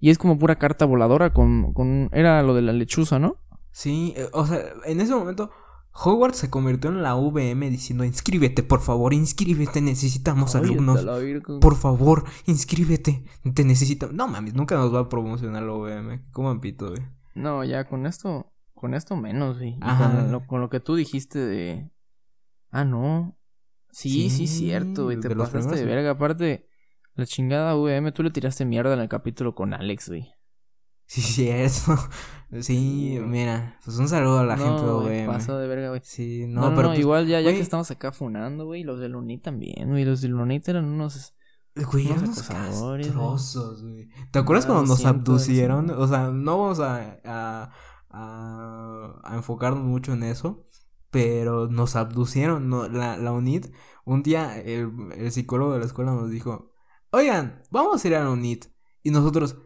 y es como pura carta voladora con, con... Era lo de la lechuza, ¿no? Sí, eh, o sea, en ese momento Hogwarts se convirtió en la VM diciendo, inscríbete, por favor, inscríbete, necesitamos alumnos. Por favor, inscríbete, te necesitamos. No mames, nunca nos va a promocionar la VM. Como pito, güey. No, ya con esto, con esto menos, güey. Con lo, con lo que tú dijiste de... Ah, no. Sí, sí, Sí, cierto, güey. Te de pasaste de verga. Aparte, la chingada VM, tú le tiraste mierda en el capítulo con Alex, güey. Sí. Sí, Sí, güey. mira, pues un saludo a la no, gente de güey, VM. pasó de verga, güey. Sí, No, pero no, pues, igual ya, ya que estamos acá funando, güey. Los de Luni también, güey. Los de Lunita eran unos... Güey, eran unos castrosos, güey. ¿Te acuerdas Ah, cuando nos abducieron? sí. O sea, no vamos a, a, a, a enfocarnos mucho en eso, pero nos abducieron. No, la, la UNIT, un día el, el psicólogo de la escuela nos dijo, oigan, vamos a ir a la UNIT. Y nosotros,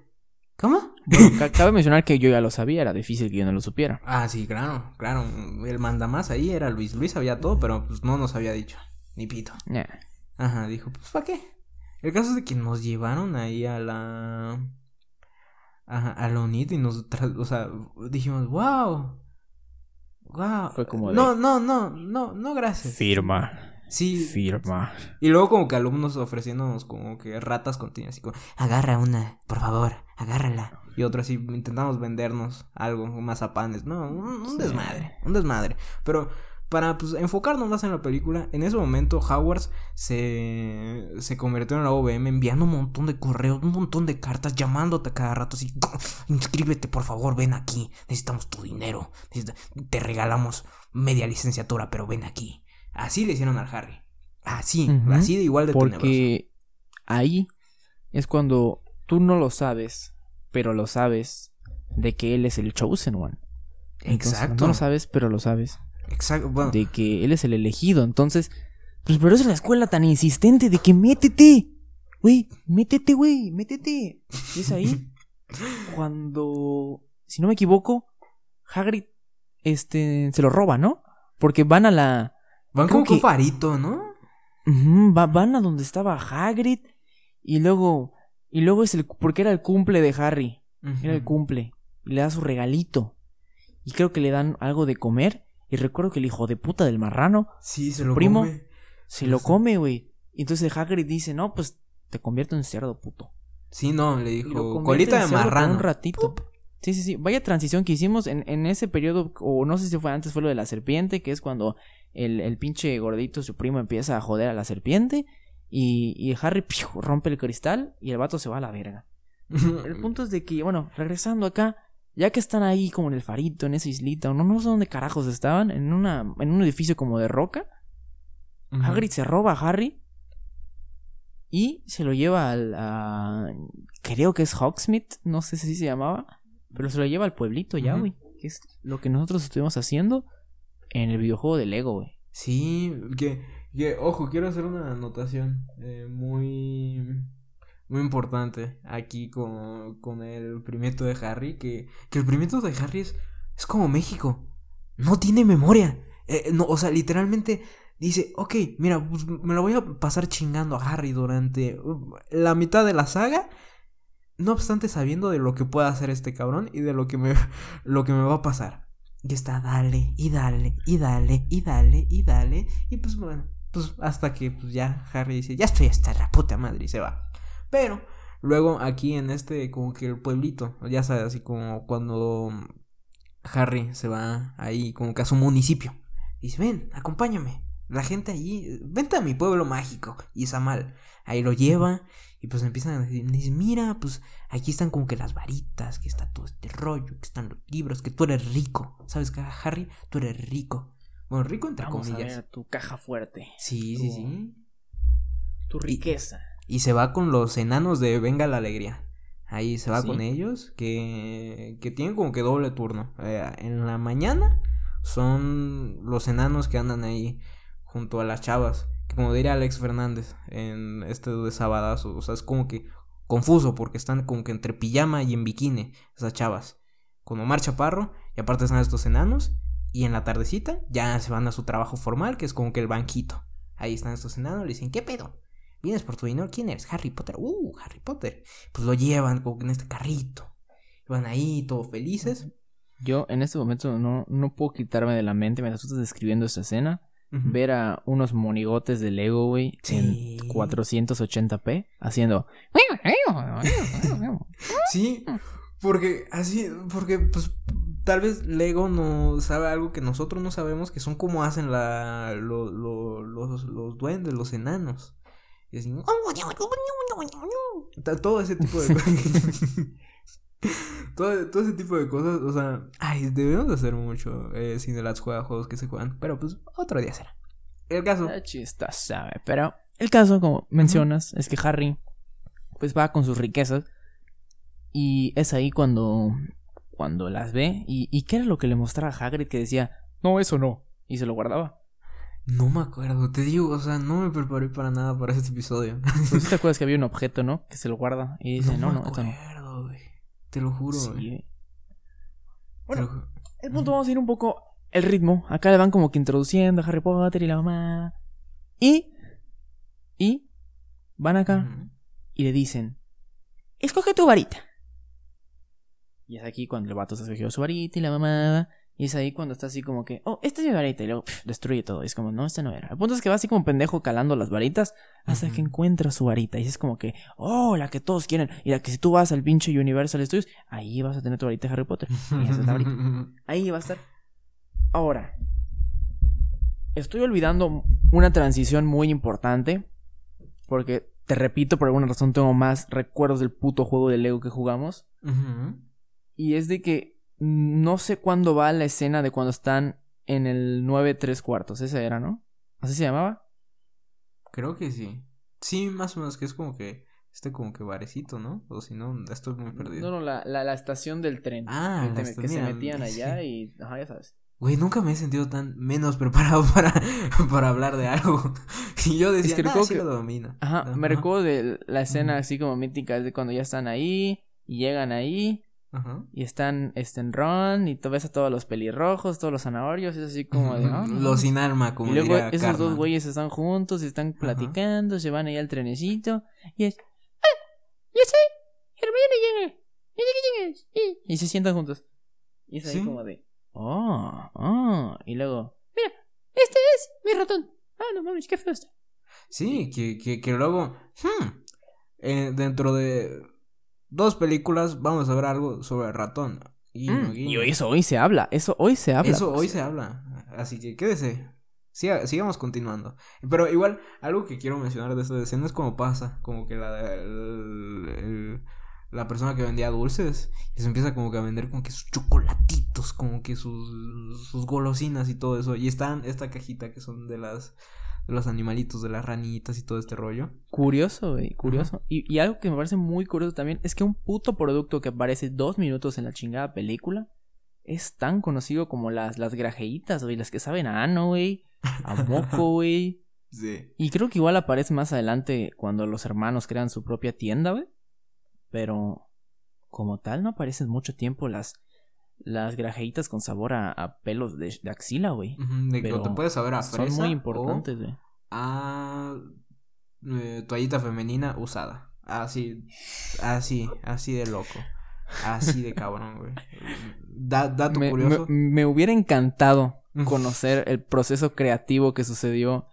¿cómo? Bueno, cabe mencionar que yo ya lo sabía. Era difícil que yo no lo supiera. Ah, sí, claro, claro. El mandamás ahí era Luis. Luis sabía todo, pero pues no nos había dicho. Ni pito. Nah. Ajá, dijo, pues ¿para qué? El caso es de que nos llevaron ahí a la... Ajá, a la UNIT y nos... O sea, dijimos, wow. Wow. Fue como de- No, no, no, no, no, gracias. Firma. Sí. Firma. Y luego como que alumnos ofreciéndonos como que ratas continuas, así como, agarra una, por favor, agárrala. Y otro así, intentamos vendernos algo, mazapanes, no, un, un Sí. desmadre, un desmadre. Pero para pues enfocarnos más en la película, en ese momento Howard se, se convirtió en la OVM enviando un montón de correos, un montón de cartas, llamándote a cada rato así, inscríbete por favor, ven aquí, necesitamos tu dinero, te regalamos media licenciatura, pero ven aquí. Así le hicieron al Harry. Así, así de igual de tenebroso. Porque ahí es cuando tú no lo sabes, pero lo sabes de que él es el chosen one. Entonces, Exacto. No lo sabes, pero lo sabes. Exacto. Bueno, De que él es el elegido. Entonces, pues por eso es la escuela tan insistente de que métete. Güey, métete, güey, métete. Y es ahí cuando, si no me equivoco, Hagrid este, se lo roba, ¿no? Porque van a la... van como que que- farito, ¿no? Va- van a donde estaba Hagrid y luego y luego es el porque era el cumple de Harry, era el cumple y le da su regalito y creo que le dan algo de comer y recuerdo que el hijo de puta del marrano Sí, se su lo primo come. se lo come, güey. Y entonces Hagrid dice, "No, pues te convierto en cerdo, puto." Sí, no, le dijo colita de marrano. un ratito. Sí, sí, sí. Vaya transición que hicimos en, en ese periodo, o no sé si fue antes, fue lo de la serpiente, que es cuando el, el pinche gordito, su primo, empieza a joder a la serpiente. Y, y Harry ¡piu! rompe el cristal y el vato se va a la verga. El punto es de que, bueno, regresando acá, ya que están ahí como en el farito, en esa islita, o no, no sé dónde carajos estaban, en, una, en un edificio como de roca. Ujú. Hagrid se roba a Harry y se lo lleva al. a- creo que es Hogsmeade, no sé si se llamaba, pero se lo lleva al pueblito ya, güey. Que es lo que nosotros estuvimos haciendo en el videojuego de Lego, güey. Sí, que, que, ojo, quiero hacer una anotación eh, muy, muy importante aquí con, con el primito de Harry, que, que el primito de Harry es, es como México, no tiene memoria, Eh, no, o sea, literalmente dice, ok, mira, pues me lo voy a pasar chingando a Harry durante uh, la mitad de la saga, no obstante sabiendo de lo que puede hacer este cabrón y de lo que me, lo que me va a pasar. Y está dale, y dale, y dale, y dale, y dale. Y pues bueno, pues hasta que pues ya Harry dice, ya estoy hasta la puta madre y se va. Pero luego aquí en este, como que el pueblito, ya sabes, así como cuando Harry se va ahí como que a su municipio. Dice, ven, acompáñame. La gente allí, vente a mi pueblo mágico. Y Samal, ahí lo lleva. Y pues empiezan a decir, dice, mira, pues aquí están como que las varitas, que está todo este rollo, que están los libros, que tú eres rico. ¿Sabes qué, Harry? Tú eres rico. Bueno, rico entre Vamos a comillas. ver tu caja fuerte, Sí, sí, sí. tu riqueza. Y se va con los enanos de Venga la Alegría. Ahí se va Sí. con ellos, que, que tienen como que doble turno. Eh, en la mañana son los enanos que andan ahí junto a las chavas. Que como diría Alex Fernández en este de Sabadazo. O sea, es como que confuso porque están como que entre pijama y en bikini esas chavas. Con Omar Chaparro y aparte están estos enanos. Y en la tardecita ya se van a su trabajo formal, que es como que el banquito. Ahí están estos enanos, le dicen, ¿qué pedo? ¿Vienes por tu dinero? ¿Quién eres? Harry Potter. Uh, Harry Potter. Pues lo llevan como en este carrito. Van ahí todos felices. Yo en este momento no, no puedo quitarme de la mente, mientras tú estás describiendo esta escena, ver a unos monigotes de Lego, güey, Sí. en 480p, haciendo... Sí, porque así, porque pues tal vez Lego no sabe algo que nosotros no sabemos, que son como hacen la, lo- lo- los, los duendes, los enanos. Y así, Ta- todo ese tipo de cosas. todo, todo ese tipo de cosas, o sea, ay, debemos de hacer mucho eh, Cinelats juega juegos que se juegan, pero pues otro día será. El caso, Ah, chistas, sabe. Pero el caso, como mencionas, es que Harry pues va con sus riquezas y es ahí cuando cuando las ve y, y qué era lo que le mostraba a Hagrid que decía, no, eso no, y se lo guardaba. No me acuerdo, te digo, o sea, no me preparé para nada para este episodio. Sí te acuerdas que había un objeto, ¿no? Que se lo guarda y dice, no, me no, no. acuerdo, güey. Te lo juro, Sí, güey. Bueno, lo ju- el punto vamos a ir un poco el ritmo. Acá le van como que introduciendo a Harry Potter y la mamá. Y y van acá y le dicen, escoge tu varita. Y es aquí cuando el vato se escogió su varita y la mamada. Y es ahí cuando está así como que, oh, esta es mi varita. Y luego destruye todo. Y es como, no, esta no era. El punto es que va así como pendejo calando las varitas hasta que encuentra su varita. Y es como que, oh, la que todos quieren. Y la que si tú vas al pinche Universal Studios, ahí vas a tener tu varita de Harry Potter. Y esa es la varita. Ahí va a estar. Ahora, estoy olvidando una transición muy importante. Porque, te repito, por alguna razón tengo más recuerdos del puto juego de Lego que jugamos. Y es de que no sé cuándo va la escena de cuando están en el 9 3 cuartos. Esa era, ¿no? ¿Así se llamaba? Creo que sí. Sí, más o menos que es como que este como que barecito, ¿no? O si no, estoy muy perdido. No, no, la, la, la estación del tren. Ah, que, la te- que se metían sí. allá y... Ajá, ya sabes. Güey, nunca me he sentido tan menos preparado para, para hablar de algo. Y yo decía, que "Nah, sí que- lo domina. Ajá, me recuerdo de la escena así como mítica de cuando ya están ahí y llegan ahí Ajá. y están este, en Ron y tú ves a todos los pelirrojos, todos los zanahorios, es así como de... "Ah, no, Los no". sin alma, como Y luego diría esos dos güeyes están juntos y están Ajá. platicando, se van ahí al trenecito y es... ¡Ah! ¡Ya sé! ¡Hermione llega! Sí". Y se sientan juntos. Y es ahí Sí. como de... ¡Oh! ¡Oh! Y luego... ¡Mira! ¡Este es mi ratón! ¡Ah, no mames! ¡Qué feo está! Sí, que, que, que luego, hmm, eh, dentro de dos películas vamos a ver algo sobre el ratón. Guiño, Mm, guiño. y eso hoy se habla, eso hoy se habla. Eso hoy se habla. Así que quédese. Siga- sigamos continuando. Pero igual, algo que quiero mencionar de esta escena es como pasa. Como que la, el- el- la persona que vendía dulces y se empieza como que a vender como que sus chocolatitos, como que sus, sus golosinas y todo eso. Y están esta cajita que son de las de los animalitos, de las ranitas y todo este rollo. Curioso, güey, curioso. Y, y algo que me parece muy curioso también es que un puto producto que aparece dos minutos en la chingada película es tan conocido como las, las grajeitas, güey, las que saben a ano, güey, a moco, güey. Sí. Y creo que igual aparece más adelante cuando los hermanos crean su propia tienda, güey. Pero como tal no aparecen mucho tiempo las, las grajeitas con sabor a, a pelos de, de axila, güey. De que Pero te puedes saber a fresa Son muy importantes, güey. a eh, toallita femenina usada. Así, así, así de loco. Así de cabrón, güey. Da- dato Me, curioso. me- me hubiera encantado conocer el proceso creativo que sucedió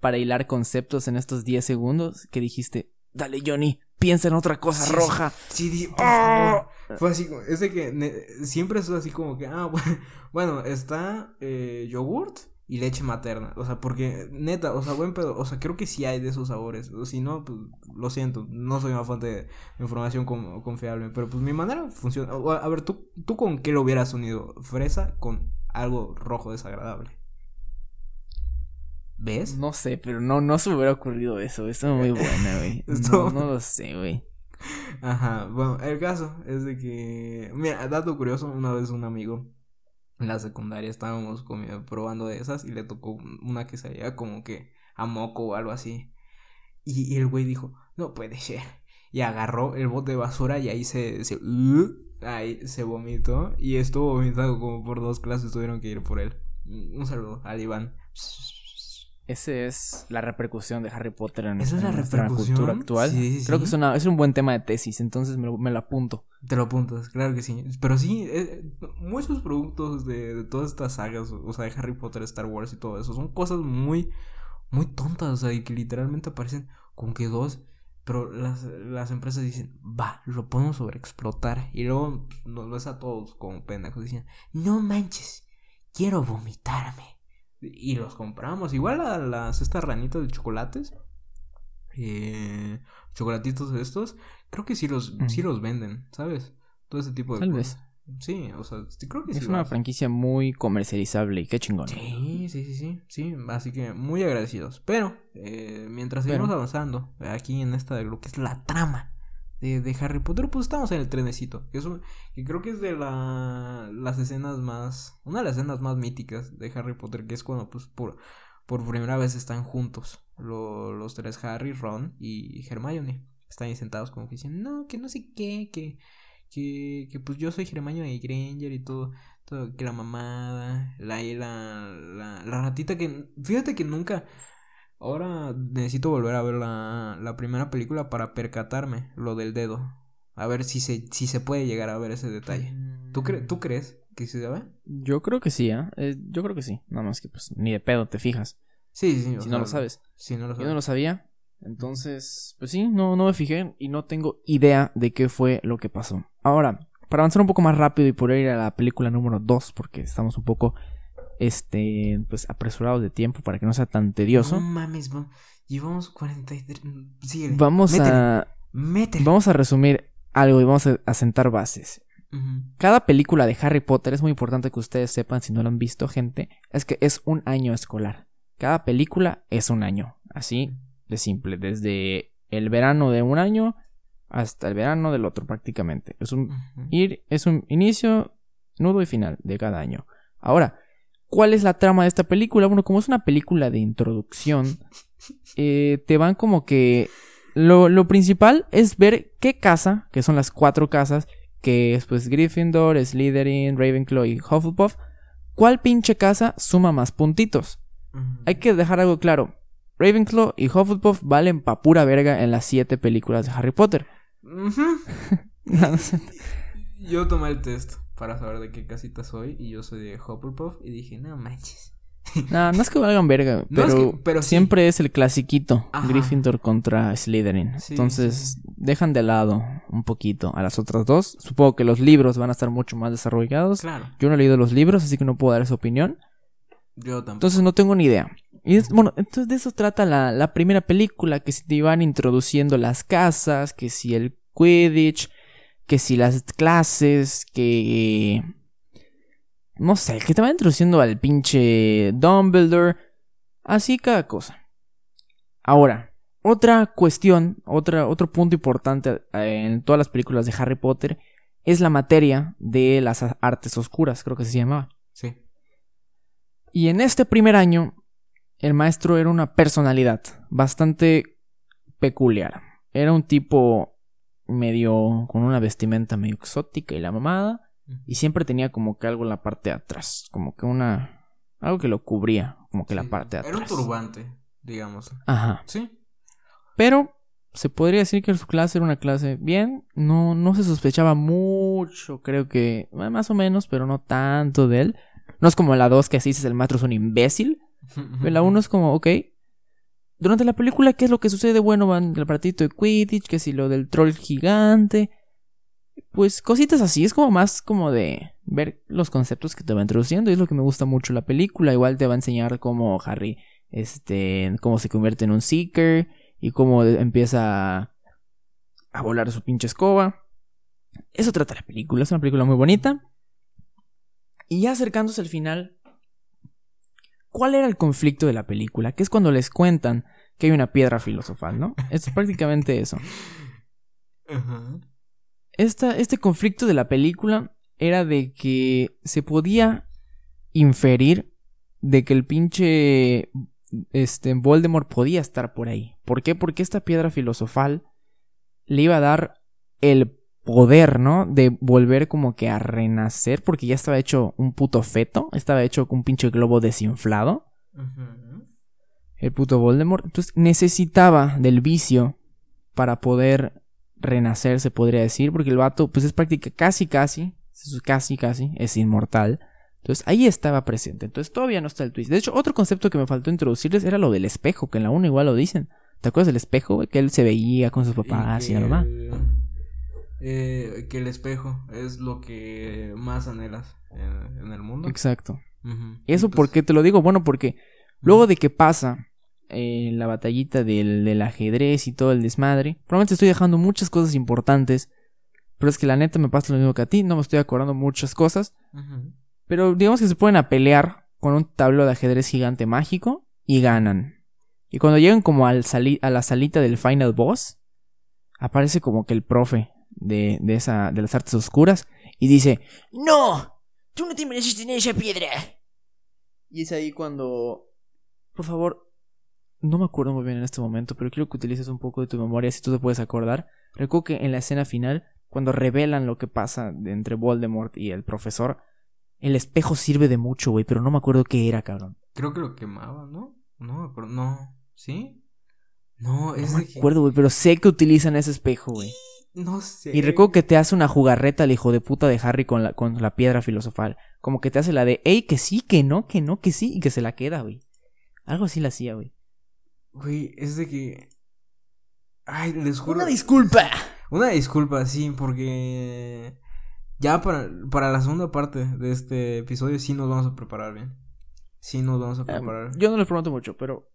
para hilar conceptos en estos 10 segundos que dijiste, dale Johnny, piensa en otra cosa Sí, sí. roja. Sí, di- por ¡Ah! favor. Fue así, como- es de que ne- siempre es así como que, ah, bueno, está eh, yogurt y leche materna. O sea, porque neta, o sea, buen pedo, o sea, creo que sí hay de esos sabores. O si no, pues lo siento, no soy una fuente de información con- confiable. Pero pues mi manera funciona. O, A ver, ¿tú, ¿tú con qué lo hubieras unido? Fresa con algo rojo desagradable. ¿Ves? No sé, pero no, no se me hubiera ocurrido eso. Eso es muy buena, güey. No, no lo sé, güey. Ajá, bueno, el caso es de que, mira, dato curioso, una vez un amigo en la secundaria estábamos comiendo, probando de esas y le tocó una que salía como que a moco o algo así. Y, el güey dijo, no puede ser. Y agarró el bote de basura y ahí se, se, ahí se vomitó y estuvo vomitado como por dos clases, tuvieron que ir por él. Un saludo al Iván. Esa es la repercusión de Harry Potter en, ¿Esa es en la nuestra repercusión? cultura actual. Sí, sí, Creo que es, una, es un buen tema de tesis, entonces me lo, me lo apunto. Te lo apuntas, claro que sí. Pero sí, eh, muchos productos de, de todas estas sagas, o sea, de Harry Potter, Star Wars y todo eso, son cosas muy, muy tontas, o sea, y que literalmente aparecen con que dos, pero las, las empresas dicen, va, lo podemos sobreexplotar. Y luego pues, nos ves a todos como pendejos, dicen, no manches, quiero vomitarme. Y los compramos, igual a las, estas ranitas de chocolates, eh, chocolatitos de estos, creo que sí los, sí Ujú. los venden, ¿sabes? Todo ese tipo de Tal cosas. Sí, o sea, sí, creo que Es sí. una lo hacen. franquicia muy comercializable y qué chingón. Sí, sí, sí, sí, sí, así que muy agradecidos. Pero, eh, mientras seguimos Pero- avanzando aquí en esta de lo que es la trama de, de Harry Potter, pues estamos en el trenecito, que, es un- que creo que es de la, las escenas más, una de las escenas más míticas de Harry Potter, que es cuando pues por, por primera vez están juntos lo- los tres, Harry, Ron y Hermione. Están ahí sentados como que dicen, no, que no sé qué, que, que, que pues yo soy Hermione Granger y todo todo, que la mamada, la, y la, la, la ratita que, fíjate que nunca, ahora necesito volver a ver la, la primera película para percatarme lo del dedo, a ver si se, si se puede llegar a ver ese detalle. ¿Tú, cre- ¿tú crees que se ve? Yo creo que sí, ¿eh? Eh, Yo creo que sí. Nada más que pues ni de pedo te fijas. Sí, sí, Si sea, no lo sabes. Si no lo Yo no lo sabía. Entonces, pues sí, no, no me fijé y no tengo idea de qué fue lo que pasó. Ahora, para avanzar un poco más rápido y poder ir a la película número 2, porque estamos un poco, este, pues apresurados de tiempo para que no sea tan tedioso. No mames, vam- llevamos 43. Síguele. Vamos Métele, a, Métele. vamos a resumir algo y vamos a, a sentar bases. Cada película de Harry Potter es muy importante que ustedes sepan, si no lo han visto, gente, es que es un año escolar. Cada película es un año, así de simple, desde el verano de un año hasta el verano del otro prácticamente. Es un ir, es un inicio, nudo y final de cada año. Ahora, ¿cuál es la trama de esta película? Bueno, como es una película de introducción, eh, te van como que lo, lo principal es ver qué casa, que son las cuatro casas, que es pues Gryffindor, Slytherin, Ravenclaw y Hufflepuff, ¿cuál pinche casa suma más puntitos? Hay que dejar algo claro. Ravenclaw y Hufflepuff valen pa' pura verga en las siete películas de Harry Potter. Ujú. No, no sé. Yo tomé el test para saber de qué casita soy y yo soy de Hufflepuff y dije, no manches. No, no es que valgan verga, No, es pero, que- pero sí. siempre es el clasiquito Ajá. Gryffindor contra Slytherin. Sí, Entonces, sí, dejan de lado un poquito a las otras dos. Supongo que los libros van a estar mucho más desarrollados. Claro, Yo no he leído los libros, así que no puedo dar esa opinión. yo tampoco. Entonces no tengo ni idea. Y es- bueno, entonces de eso trata la, la primera película, que si te iban introduciendo las casas, que si el Quidditch, que si las clases, que... No sé, que te van introduciendo al pinche Dumbledore. Así cada cosa. Ahora, otra cuestión, otra, otro punto importante eh, en todas las películas de Harry Potter es la materia de las artes oscuras, creo que se llamaba. Sí. Y en este primer año, el maestro era una personalidad bastante peculiar. Era un tipo medio con una vestimenta medio exótica y la mamada. Y siempre tenía como que algo en la parte de atrás. Como que una. Algo que lo cubría. Como que la parte de atrás. Era un turbante, digamos. Ajá. Sí. Pero se podría decir que su clase era una clase bien. No, no se sospechaba mucho, creo que. Más o menos, pero no tanto de él. No es como la 2 que así dices el maestro es un imbécil. Pero la 1 es como, ok. Durante la película, ¿qué es lo que sucede? Bueno, van el partito de Quidditch, que si lo del troll gigante. Pues cositas así, es como más como de ver los conceptos que te va introduciendo. Y es lo que me gusta mucho la película. Igual te va a enseñar cómo Harry, este, cómo se convierte en un Seeker. Y cómo empieza a volar su pinche escoba. Eso trata la película, es una película muy bonita. Y ya acercándose al final, ¿Cuál era el conflicto de la película? Que es cuando les cuentan que hay una piedra filosofal, ¿no? Es prácticamente eso. Esta, este conflicto de la película era de que se podía inferir de que el pinche este, Voldemort podía estar por ahí. ¿Por qué? Porque esta piedra filosofal le iba a dar el poder, ¿no? De volver como que a renacer, porque ya estaba hecho un puto feto, estaba hecho con un pinche globo desinflado. Ujú. el puto Voldemort. Entonces necesitaba del vicio para poder renacer, se podría decir, porque el vato, pues es prácticamente casi, casi, casi, casi, es inmortal. Entonces ahí estaba presente. Entonces todavía no está el twist. De hecho, otro concepto que me faltó introducirles era lo del espejo, que en la 1 igual lo dicen. ¿Te acuerdas del espejo? Que él se veía con sus papás y, que la mamá. el- eh, que el espejo es lo que más anhelas en, en el mundo. Exacto. Ujú. ¿Y eso Entonces, por qué te lo digo? Bueno, porque luego de que pasa eh, la batallita del, del ajedrez y todo el desmadre, probablemente estoy dejando muchas cosas importantes, pero es que la neta me pasa lo mismo que a ti, no me estoy acordando muchas cosas, pero digamos que se ponen a pelear con un tablero de ajedrez gigante mágico y ganan. Y cuando llegan como al sali- a la salita del final boss, aparece como que el profe de, de, esa, de las artes oscuras y dice, ¡No! ¡Tú no te mereces tener esa piedra! Y es ahí cuando... Por favor, no me acuerdo muy bien en este momento, pero quiero que utilices un poco de tu memoria si tú te puedes acordar. Recuerdo que en la escena final, cuando revelan lo que pasa entre Voldemort y el profesor, el espejo sirve de mucho, güey, pero no me acuerdo qué era, cabrón. Creo que lo quemaba, ¿no? No, me acuerdo. no. ¿Sí? No, es No me de acuerdo, güey, pero sé que utilizan ese espejo, güey. No sé. Y recuerdo que te hace una jugarreta el hijo de puta de Harry con la, con la piedra filosofal. Como que te hace la de, ey, que sí, que no, que no, que sí, y que se la queda, güey. Algo así la hacía, güey. Güey, es de que. Ay, les juro. Una disculpa. Una disculpa, sí, porque. Ya para, para la segunda parte de este episodio sí nos vamos a preparar bien. Sí nos vamos a Eh, preparar. yo no les prometo mucho, pero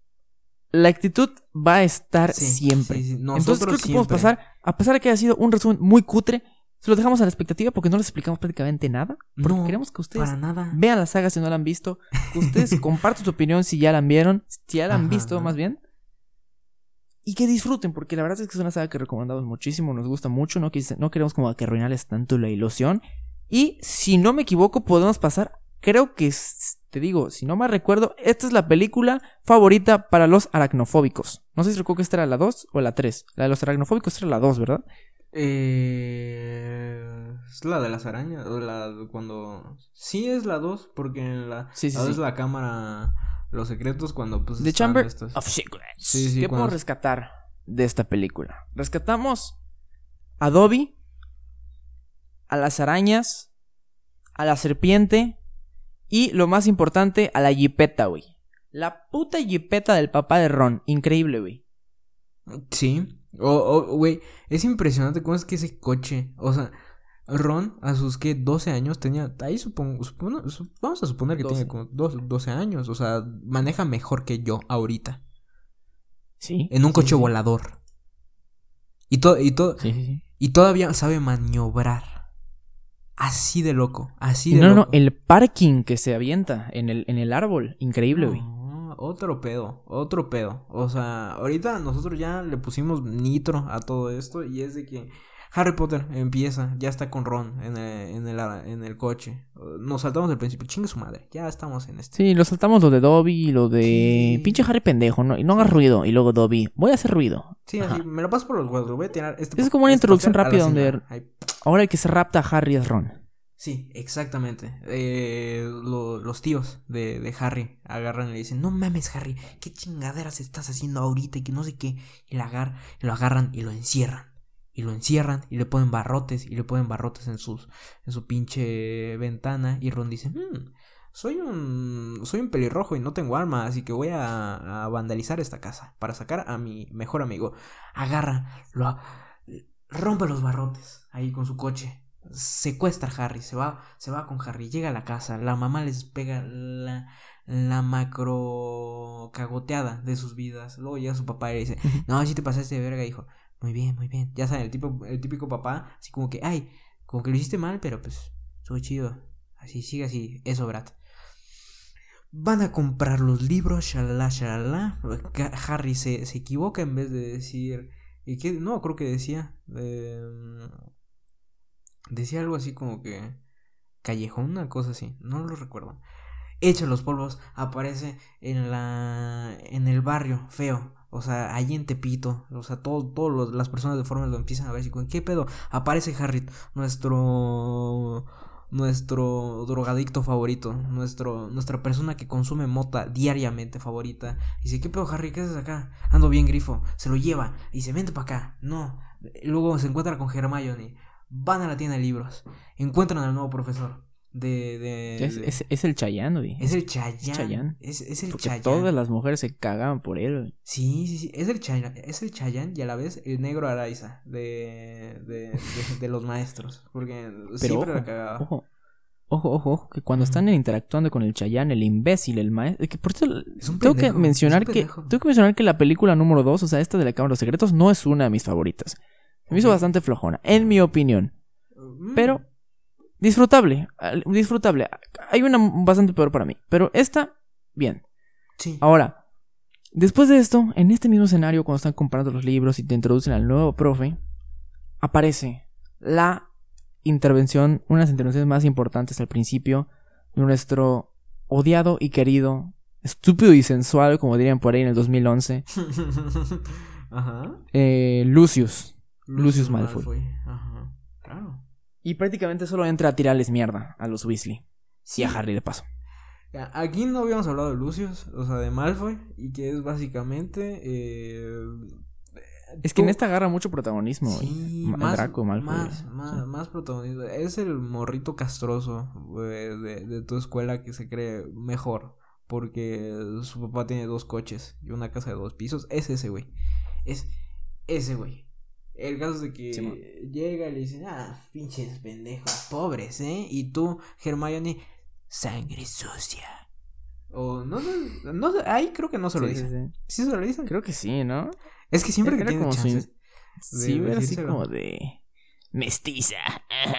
la actitud va a estar Sí, siempre. sí, sí. Entonces creo que podemos pasar, a pesar de que haya sido un resumen muy cutre, se lo dejamos a la expectativa porque no les explicamos prácticamente nada. Porque No, queremos que ustedes Para nada. vean la saga si no la han visto, que ustedes compartan su opinión si ya la vieron, si ya la han Ajá, visto ajá. más bien. Y que disfruten, porque la verdad es que es una saga que recomendamos muchísimo, nos gusta mucho, no, quise- no queremos como que arruinarles tanto la ilusión. Y si no me equivoco, podemos pasar, creo que, te digo, si no me recuerdo, esta es la película favorita para los aracnofóbicos. No sé si recuerdo que esta era la 2 o la 3. La de los aracnofóbicos era la 2, ¿verdad? Eh, es la de las arañas. O la cuando. Sí, es la 2. Porque en la. Sí, sí, la dos sí. es la cámara. Los secretos cuando pues. The Chamber estos- of Secrets. ¿Qué podemos rescatar de esta película? Rescatamos a Dobby, a las arañas, a la serpiente y lo más importante, a la jipeta, güey. La puta jipeta del papá de Ron. Increíble, güey. Sí. O, güey, es impresionante cómo es que ese coche. O sea, Ron, a sus que 12 años tenía. Ahí supongo. supono- su- vamos a suponer que 12. tiene como dos- 12 años. O sea, maneja mejor que yo ahorita. Sí. En un sí, coche sí. volador. Y, to- y, to- sí. y todavía sabe maniobrar. Así de loco. Así de no, no, no, loco. el parking que se avienta en el, en el árbol. Increíble, güey. No, otro pedo, otro pedo. O sea, ahorita nosotros ya le pusimos nitro a todo esto y es de que Harry Potter empieza, ya está con Ron en el, en el, en el coche. Nos saltamos del principio, chingue su madre, ya estamos en este. Sí, lo saltamos lo de Dobby y lo de Sí. pinche Harry pendejo, no, y no hagas ruido. Y luego Dobby, voy a hacer ruido. Sí, así, me lo paso por los huevos, lo voy a tirar. Este Es como una este introducción rápida donde-. Ahí. Ahora el que se rapta a Harry es Ron. Sí, exactamente. Eh, lo- los tíos de, de Harry agarran y le dicen, no mames Harry, ¿qué chingaderas estás haciendo ahorita? Y que no sé qué. Y lo, agar- lo agarran y lo encierran. Y lo encierran y le ponen barrotes y le ponen barrotes en, sus, en su pinche ventana. Y Ron dice, "Hmm, soy un, soy un pelirrojo y no tengo alma, así que voy a, a vandalizar esta casa para sacar a mi mejor amigo. Agarra, lo, rompe los barrotes ahí con su coche. Secuestra a Harry, se va, se va con Harry, llega a la casa, la mamá les pega la, la macro cagoteada de sus vidas. Luego llega su papá y le dice, no, si te pasaste de verga, hijo. Muy bien, muy bien. Ya saben, el tipo, el típico papá, así como que, ay, como que lo hiciste mal, pero pues, estuvo chido. Así, sigue así, eso, Brat. Van a comprar los libros, shalala, shalala. Harry se, se equivoca en vez de decir. No, creo que decía. eh, decía algo así como que. Callejón, una cosa así. No lo recuerdo. Echa los polvos, aparece en la. en el barrio, feo. O sea, allí en Tepito. O sea, todas todo las personas de forma lo empiezan a ver así como, ¿qué pedo? Aparece Harry, nuestro nuestro drogadicto favorito, nuestro, nuestra persona que consume mota diariamente favorita. Dice, ¿qué pedo, Harry? ¿Qué haces acá? Ando bien grifo. Se lo lleva. Dice, vente para acá. No. Luego se encuentra con Hermione. Van a la tienda de libros. Encuentran al nuevo profesor. De. de, Es, es, es el Chayanne, güey. es el Chayanne. Chayanne. Es, es el Porque Chayanne. todas las mujeres se cagaban por él. güey. Sí, sí, sí. Es el Chayanne, es el Chayanne y a la vez el negro Araiza de, de, de, de los maestros. Porque Pero siempre ojo, la cagaba. ojo, ojo, ojo, ojo, que cuando están interactuando con el Chayanne, el imbécil, el maestro, que por cierto, Es tengo que mencionar es que tengo que mencionar que la película número 2, o sea, esta de la Cámara de los Secretos, no es una de mis favoritas. Me hizo bastante flojona, en mi opinión. Mm. Pero disfrutable, disfrutable. Hay una bastante peor para mí, pero esta, bien. Sí. Ahora, después de esto, en este mismo escenario, cuando están comprando los libros y te introducen al nuevo profe, aparece la intervención, una de las intervenciones más importantes al principio, de nuestro odiado y querido, estúpido y sensual, como dirían por ahí en el 2011, Ajá. eh, Lucius. Lucius Malfoy. Ajá. Claro. Y prácticamente solo entra a tirarles mierda a los Weasley. Sí. Y a Harry de paso. Aquí no habíamos hablado de Lucius, o sea, de Malfoy, y que es básicamente. Eh, Es que en esta agarra mucho protagonismo. Sí, más, Draco Malfoy. más, Sí. más, más protagonismo. Es el morrito castroso de, de tu escuela que se cree mejor. Porque su papá tiene dos coches y una casa de dos pisos. Es ese güey. Es ese güey. El caso es de que llega y le dicen, ah, pinches pendejos, pobres, ¿eh? Y tú, Hermione, sangre sucia. O no, no, no, ahí creo que no se lo Sí, dicen. sí. ¿Sí se lo dicen? Creo que sí, ¿no? Es que siempre que tiene como su-. Sí, así como de mestiza.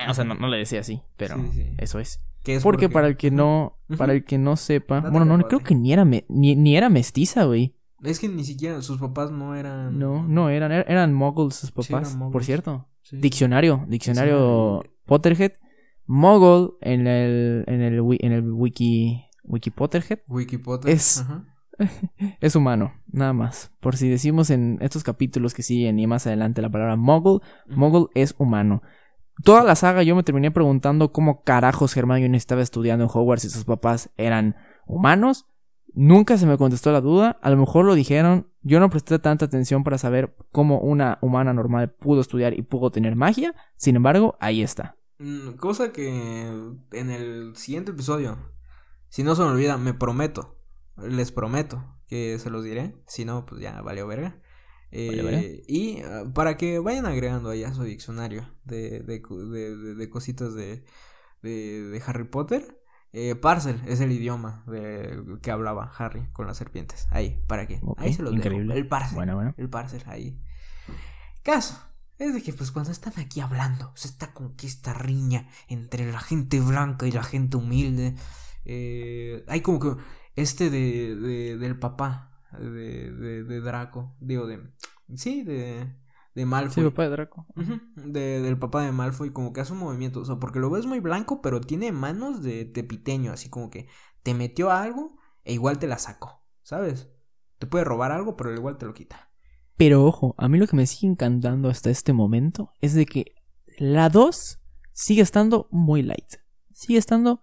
O sea, no, no le decía así, pero Sí, sí. eso es. es Porque para el que no, para el que no sepa, Date bueno, no, creo que ni era me- ni, ni era mestiza, güey. Es que ni siquiera sus papás no eran. No, no eran, er- eran muggles sus Sí, papás, eran por cierto. Sí. Diccionario, diccionario. Potterhead, muggle en el en el en el wiki wiki Potterhead Wikipotter. Es- Ajá. es humano, nada más. Por si decimos en estos capítulos que siguen y más adelante la palabra muggle, Muggle es humano. Toda la saga yo me terminé preguntando cómo carajos Hermione estaba estudiando en Hogwarts y sus papás eran humanos. Nunca se me contestó la duda. A lo mejor lo dijeron. Yo no presté tanta atención para saber cómo una humana normal pudo estudiar y pudo tener magia. Sin embargo, ahí está. Mm, Cosa que en el siguiente episodio, si no se me olvida, me prometo, les prometo que se los diré. Si no, pues ya valió verga. Eh, Valió verga. y ah, para que vayan agregando ahí a su diccionario de, de, de- de- de cositas de, de, de Harry Potter. Eh, Parcel es el idioma de, que hablaba Harry con las serpientes. Ahí, para. Ok, ahí se los dejo. increíble. El Parcel. Bueno, bueno. El parcel ahí. Caso. Es de que pues cuando están aquí hablando, se está que esta riña entre la gente blanca y la gente humilde. eh, hay como que este de, de del papá de, de, de Draco, digo de sí, de de Malfoy. Sí, papá de Draco. De, del papá de Malfoy, como que hace un movimiento, o sea, porque lo ves muy blanco, pero tiene manos de tepiteño, así como que te metió algo e igual te la sacó, ¿sabes? Te puede robar algo, pero igual te lo quita. Pero ojo, a mí lo que me sigue encantando hasta este momento es de que la 2 sigue estando muy light. Sigue estando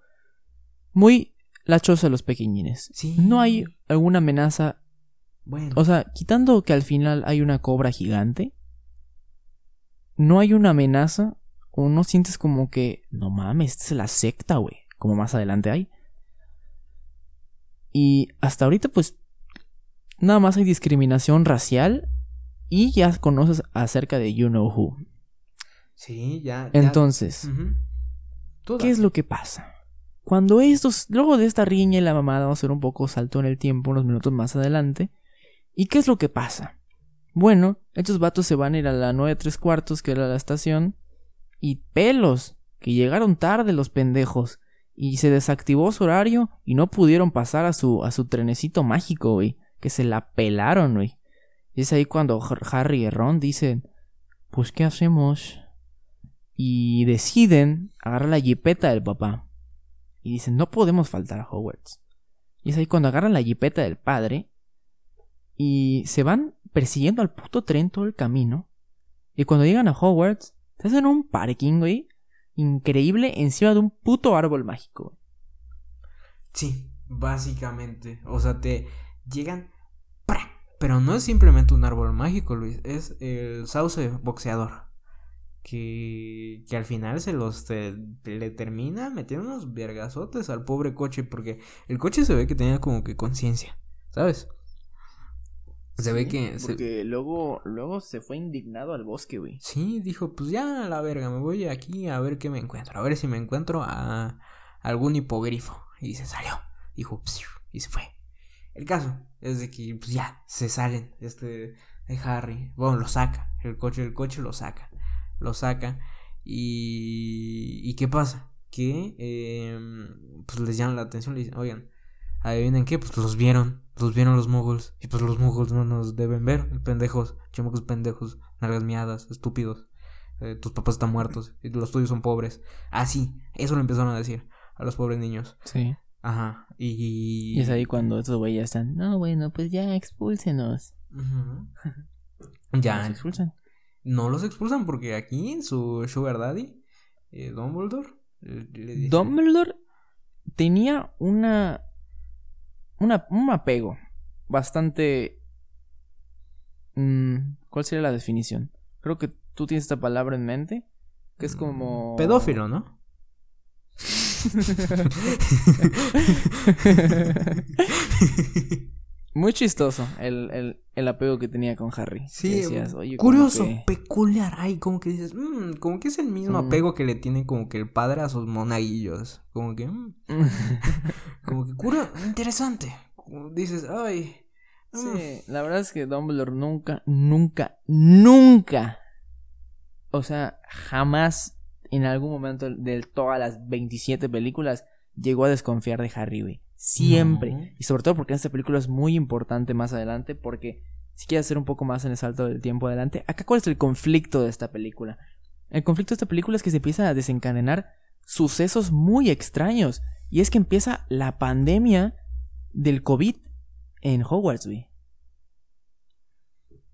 muy lachosa a los pequeñines. Sí. No hay alguna amenaza. Bueno. O sea, quitando que al final hay una cobra gigante, no hay una amenaza o no sientes como que, no mames, esta es la secta, güey. Como más adelante hay. Y hasta ahorita, pues, nada más hay discriminación racial y ya conoces acerca de You Know Who. sí, ya. ya- Entonces, ¿qué es lo que pasa? Cuando estos, luego de esta riña y la mamada, vamos a hacer un poco salto en el tiempo, unos minutos más adelante. ¿Y qué es lo que pasa? Bueno, estos vatos se van a ir a la 9 tres cuartos, que era la estación, y pelos, que llegaron tarde los pendejos, y se desactivó su horario y no pudieron pasar a su, a su trenecito mágico, güey, que se la pelaron, güey. Y es ahí cuando Har- Harry y Ron dicen, pues ¿qué hacemos? Y deciden agarrar la jipeta del papá. Y dicen, no podemos faltar a Hogwarts. Y es ahí cuando agarran la jipeta del padre y se van persiguiendo al puto tren todo el camino. Y cuando llegan a Hogwarts, se hacen un parking, güey. Increíble encima de un puto árbol mágico. Sí, básicamente. O sea, te llegan. Pero no es simplemente un árbol mágico, Luis. Es el sauce boxeador. Que, que al final se los le termina metiendo unos vergazotes al pobre coche. Porque el coche se ve que tenía como que conciencia. ¿Sabes? Se ve que. se- Porque luego, luego se fue indignado al bosque, güey. Sí, dijo, pues ya a la verga, me voy aquí a ver qué me encuentro. A ver si me encuentro a algún hipogrifo. Y se salió. Dijo, "Psiu", y se fue. El caso es de que pues ya se salen este de Harry. Bueno, lo saca. El coche, el coche lo saca. Lo saca. Y. ¿Y qué pasa? Que em, pues les llama la atención. Le dicen, oigan, adivinen qué, pues los vieron. Los vieron los muggles. Y pues los muggles no nos deben ver. Pendejos, chamacos pendejos, nalgas miadas, estúpidos. Eh, tus papás están muertos y los tuyos son pobres. Así, eso lo empezaron a decir a los pobres niños. Sí. Ajá. Y. Y es ahí cuando estos güeyes están, no, bueno, pues ya expúlsenos. Los Ya, expulsan. no los expulsan porque aquí en su Sugar Daddy, eh, Dumbledore, eh, le dice- Dumbledore tenía una, una un apego bastante mm, ¿cuál sería la definición? Creo que tú tienes esta palabra en mente que es como Pedófilo, ¿no? muy chistoso el, el, el apego que tenía con Harry. Sí, Que decías, "Oye, como curioso, que- peculiar. Ay, como que dices, "Mm", como que es el mismo Mm. apego que le tiene como que el padre a sus monaguillos. Como que, mm, como que cura, interesante. Como Dices, ay. mm, Sí, la verdad es que Dumbledore nunca, nunca, nunca, o sea, jamás en algún momento de todas las 27 películas llegó a desconfiar de Harry, güey. Siempre. Y sobre todo porque esta película es muy importante más adelante, porque si quieres hacer un poco más en el salto del tiempo adelante, acá cuál es el conflicto de esta película. El conflicto de esta película es que se empiezan a desencadenar sucesos muy extraños. Y es que empieza la pandemia del COVID en Hogwarts, güey.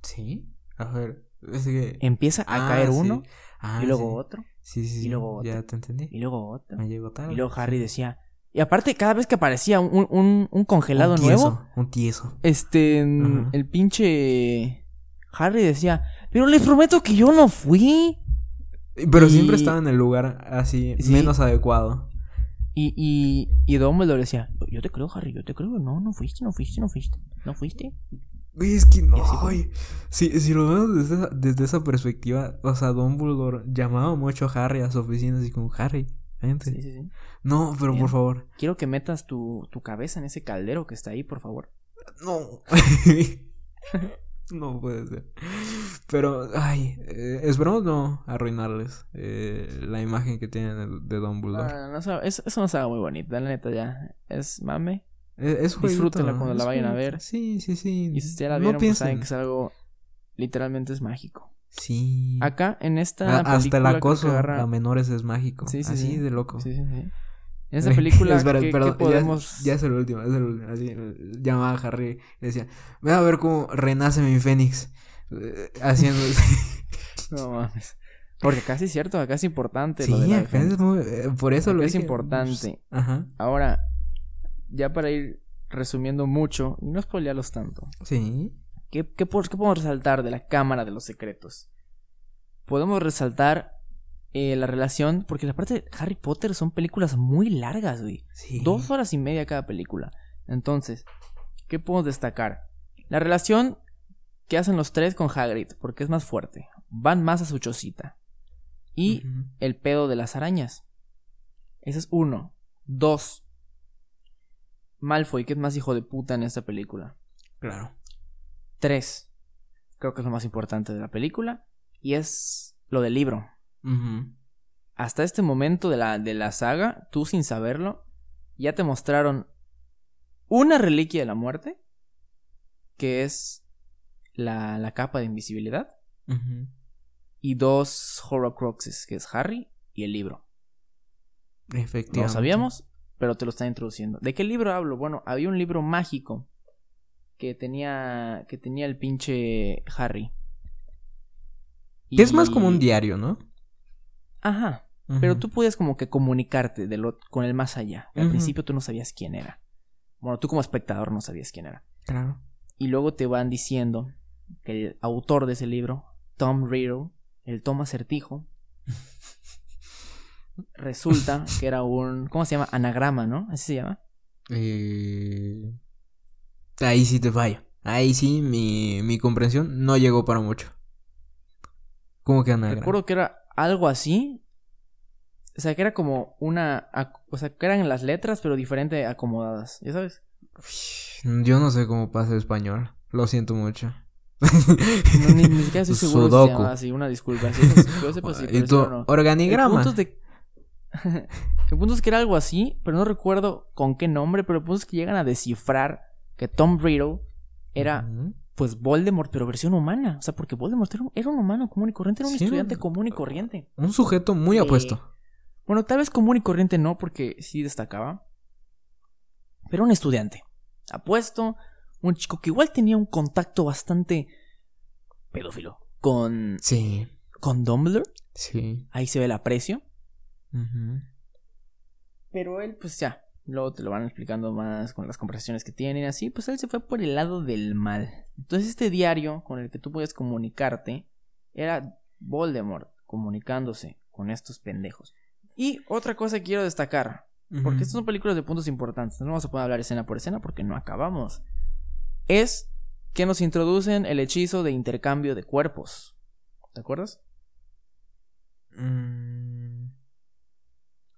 Sí. A ver, es que. Empieza a Ah, caer sí. uno, Ah, y luego sí. otro, Sí, sí, y sí. luego otro. Ya te entendí. y luego otro. Me llegó tarde. Y luego Harry decía. Y aparte, cada vez que aparecía un, un, un congelado un nuevo, Un tieso. este. El pinche. Harry decía. Pero les prometo que yo no fui. Pero Y- siempre estaba en el lugar así, Sí. menos adecuado. Y, y, y Dumbledore decía: Yo te creo, Harry, yo te creo. No, no fuiste, no fuiste, no fuiste. No fuiste. Es que no. Si, si lo vemos desde esa, desde esa perspectiva, o sea, Dumbledore llamaba mucho a Harry a su oficina, así como, Harry, vente. Sí, sí, sí. No, pero Bien. por favor. Quiero que metas tu, tu cabeza en ese caldero que está ahí, por favor. No. no puede ser. Pero, ay, eh, esperamos no arruinarles eh, la imagen que tienen de, de Dumbledore. Ah, no, eso, eso no muy bonito, la neta ya. Es mame. Es, es jueguito, Disfrútenla cuando la vayan a ver. Sí, sí, sí. Y si ya la no vieron, pues piensen. saben que es algo. Literalmente es mágico. Sí. Acá, en esta. A- hasta el que acoso agarra- a menores es mágico. Sí, sí, Así sí. de loco. Sí, sí, sí. En esta película, Espera, ¿qué, qué perdón, ya- podemos. Ya, es el último, es el último. Así, llamaba a Harry y decía, ve a ver cómo renace mi Fénix. Eh, Haciendo... No mames. Porque acá sí es cierto, acá es importante. lo sí, de la acá es muy... eh, Por eso Acá lo es dije. importante. Ajá. Ahora, ya para ir resumiendo mucho y no spoilearlos tanto. Sí. ¿Qué, qué, po- qué podemos resaltar de la Cámara de los Secretos? Podemos resaltar eh, la relación, porque la parte de Harry Potter son películas muy largas, güey. Sí. Dos horas y media cada película. Entonces, ¿qué podemos destacar? La relación que hacen los tres con Hagrid, porque es más fuerte. Van más a su chocita. Y el pedo de las arañas. Ese es uno. Dos. Malfoy, que es más hijo de puta en esta película. Claro. Tres. Creo que es lo más importante de la película. Y es lo del libro. Hasta este momento de la, de la saga, tú sin saberlo, ya te mostraron una reliquia de la muerte, que es la, la capa de invisibilidad, y dos Horrocruxes, que es Harry y el libro. Efectivamente. No lo sabíamos, pero te lo están introduciendo. ¿De qué libro hablo? Bueno, había un libro mágico que tenía que tenía el pinche Harry. Que es más como un Y- diario, ¿no? Ajá. Pero tú podías como que comunicarte de lo- con el más allá. Al principio tú no sabías quién era. Bueno, tú como espectador no sabías quién era. Claro. Y luego te van diciendo que el autor de ese libro, Tom Riddle, el Tom Acertijo, resulta que era un... ¿Cómo se llama? Anagrama, ¿no? Así se llama. Eh... Ahí sí te fallo. Ahí sí mi, mi comprensión no llegó para mucho. ¿Cómo que anagrama? Recuerdo que era algo así. O sea, que era como una... O sea, que eran las letras, pero diferente acomodadas. ¿Ya sabes? Yo no sé cómo pasa el español. Lo siento mucho. No, ni, ni siquiera estoy seguro si se Sudoku. así, una disculpa. Si yo sepa si, y tu no. El organigrama. punto, de... el punto es que era algo así, pero no recuerdo con qué nombre, pero el punto es que llegan a descifrar que Tom Riddle era, pues, Voldemort, pero versión humana. O sea, porque Voldemort era un, humano común y corriente, era un Sí, estudiante un- común y corriente. Un sujeto muy Eh, apuesto. Bueno, tal vez común y corriente no, porque sí destacaba. Pero un estudiante. Apuesto, un chico que igual tenía un contacto bastante pedófilo con, Sí. con Dumbledore. Sí. Ahí se ve el aprecio. Pero él, pues ya, luego te lo van explicando más con las conversaciones que tienen, así, pues él se fue por el lado del mal. Entonces este diario con el que tú podías comunicarte era Voldemort comunicándose con estos pendejos. Y otra cosa que quiero destacar, porque estas son películas de puntos importantes, no vamos a poder hablar escena por escena porque no acabamos, es que nos introducen el hechizo de intercambio de cuerpos. ¿Te acuerdas? Mm,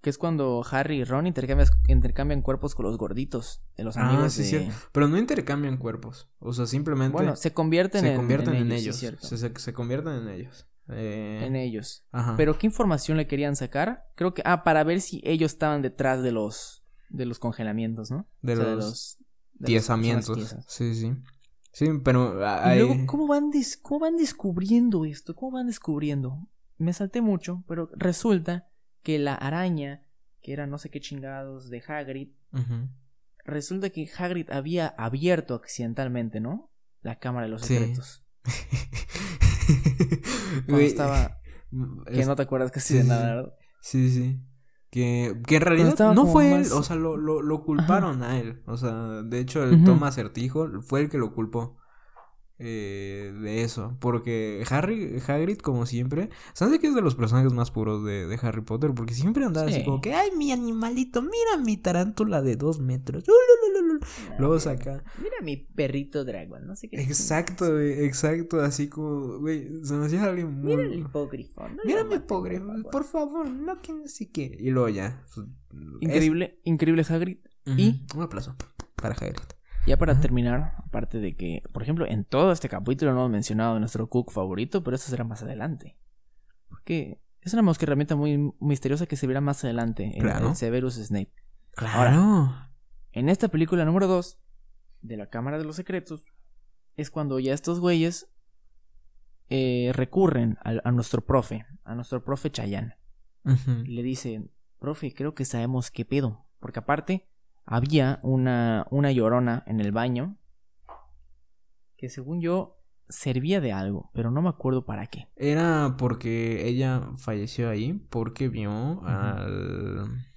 Que es cuando Harry y Ron intercambian, intercambian cuerpos con los gorditos de los Ah, amigos sí, de... cierto. Pero no intercambian cuerpos. O sea, simplemente Bueno, se convierten, se en, convierten en, sí, ellos. se, se- se convierten en ellos. Eh, En ellos. Ajá. Pero ¿qué información le querían sacar? Creo que... Ah, para ver si ellos estaban detrás de los... De los congelamientos, ¿no? de O sea, los de tiesamientos. tiesas. Sí, sí. Sí, pero Y hay- luego, ¿cómo van, ¿cómo van descubriendo esto? ¿Cómo van descubriendo? Me salté mucho, pero resulta que la araña, que era no sé qué chingados de Hagrid, resulta que Hagrid había abierto accidentalmente, ¿no? La cámara de los Sí. secretos. Cuando estaba... Que es- no te acuerdas casi sí, de nada. ¿verdad? Sí, sí. Que, que en realidad no fue más- él, o sea, lo, lo, lo culparon a él. O sea, de hecho, el Ujú. Tom Acertijo fue el que lo culpó eh, de eso. Porque Harry, Hagrid, como siempre, ¿sabes que es de los personajes más puros de, de Harry Potter? Porque siempre andaba así Sí. como que, ay, mi animalito, mira mi tarántula de dos metros. Ululululu". Luego saca. Mira mi perrito dragón, no sé qué. Exacto, güey, exacto, así como, güey, se me hacía alguien muy... Mira el hipógrifo. no Mira lo mi pobre, por favor. por favor, no que no sé qué. Y luego ya. pues, Increíble, increíble Hagrid. y- Un aplauso para Hagrid. Ya para terminar, aparte de que, por ejemplo, en todo este capítulo no hemos mencionado nuestro Cook favorito, pero eso será más adelante. Porque es una mosca herramienta muy misteriosa que se verá más adelante en Severus Snape. Claro. En esta película número 2 de la Cámara de los Secretos es cuando ya estos güeyes eh, recurren a, a nuestro profe, a nuestro profe Chayanne. Le dicen, profe, creo que sabemos qué pedo. Porque aparte, había una, una llorona en el baño que según yo servía de algo, pero no me acuerdo para qué. Era porque ella falleció ahí porque vio al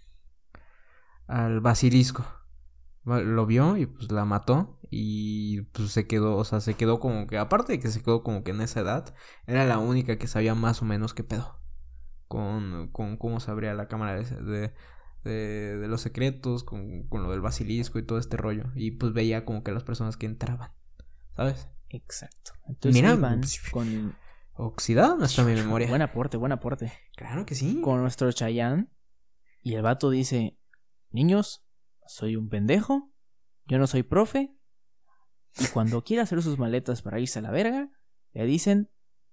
al basilisco. Lo vio y pues la mató y pues se quedó, o sea, se quedó como que aparte de que se quedó como que en esa edad, era la única que sabía más o menos qué pedo con con cómo se abría la cámara de de, de- de los secretos, con, con lo del basilisco y todo este rollo y pues veía como que las personas que entraban, ¿sabes? Exacto. Entonces Mira, iban con... Oxidada no está mi memoria. Buen aporte, buen aporte. Claro que sí. Con nuestro Chayanne. Y el vato dice, niños, soy un pendejo, yo no soy profe. Y cuando quiere hacer sus maletas para irse a la verga, le dicen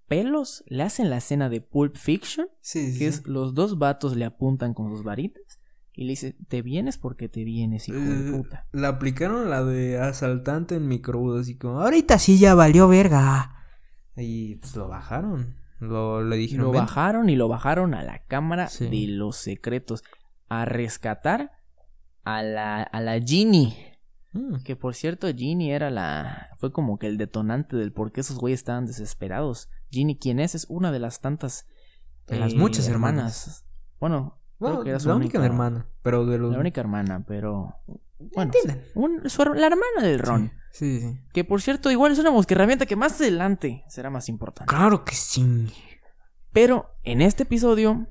pelos, le hacen la escena de Pulp Fiction, Sí, sí, que sí. es los dos vatos le apuntan con sus varitas y le dice, te vienes porque te vienes, hijo de Eh, puta. La aplicaron la de asaltante en microbús, así como, ahorita sí ya valió verga. Y pues lo bajaron. Lo, le dijeron, Lo "Ven". bajaron y lo bajaron a la cámara Sí. de los secretos a rescatar a la, a la Ginny. Mm, Que por cierto, Ginny era la. fue como que el detonante del por qué esos güeyes estaban desesperados. Ginny, ¿quién es? Es una de las tantas. De las eh, muchas hermanas. Bueno, Bueno, creo que era su la única, hermana, pero de los... La única hermana, pero. Bueno, Entienden. un- su la hermana del Ron. Sí, sí, sí. Que por cierto, igual es una herramienta que más adelante será más importante. Claro que sí. Pero en este episodio,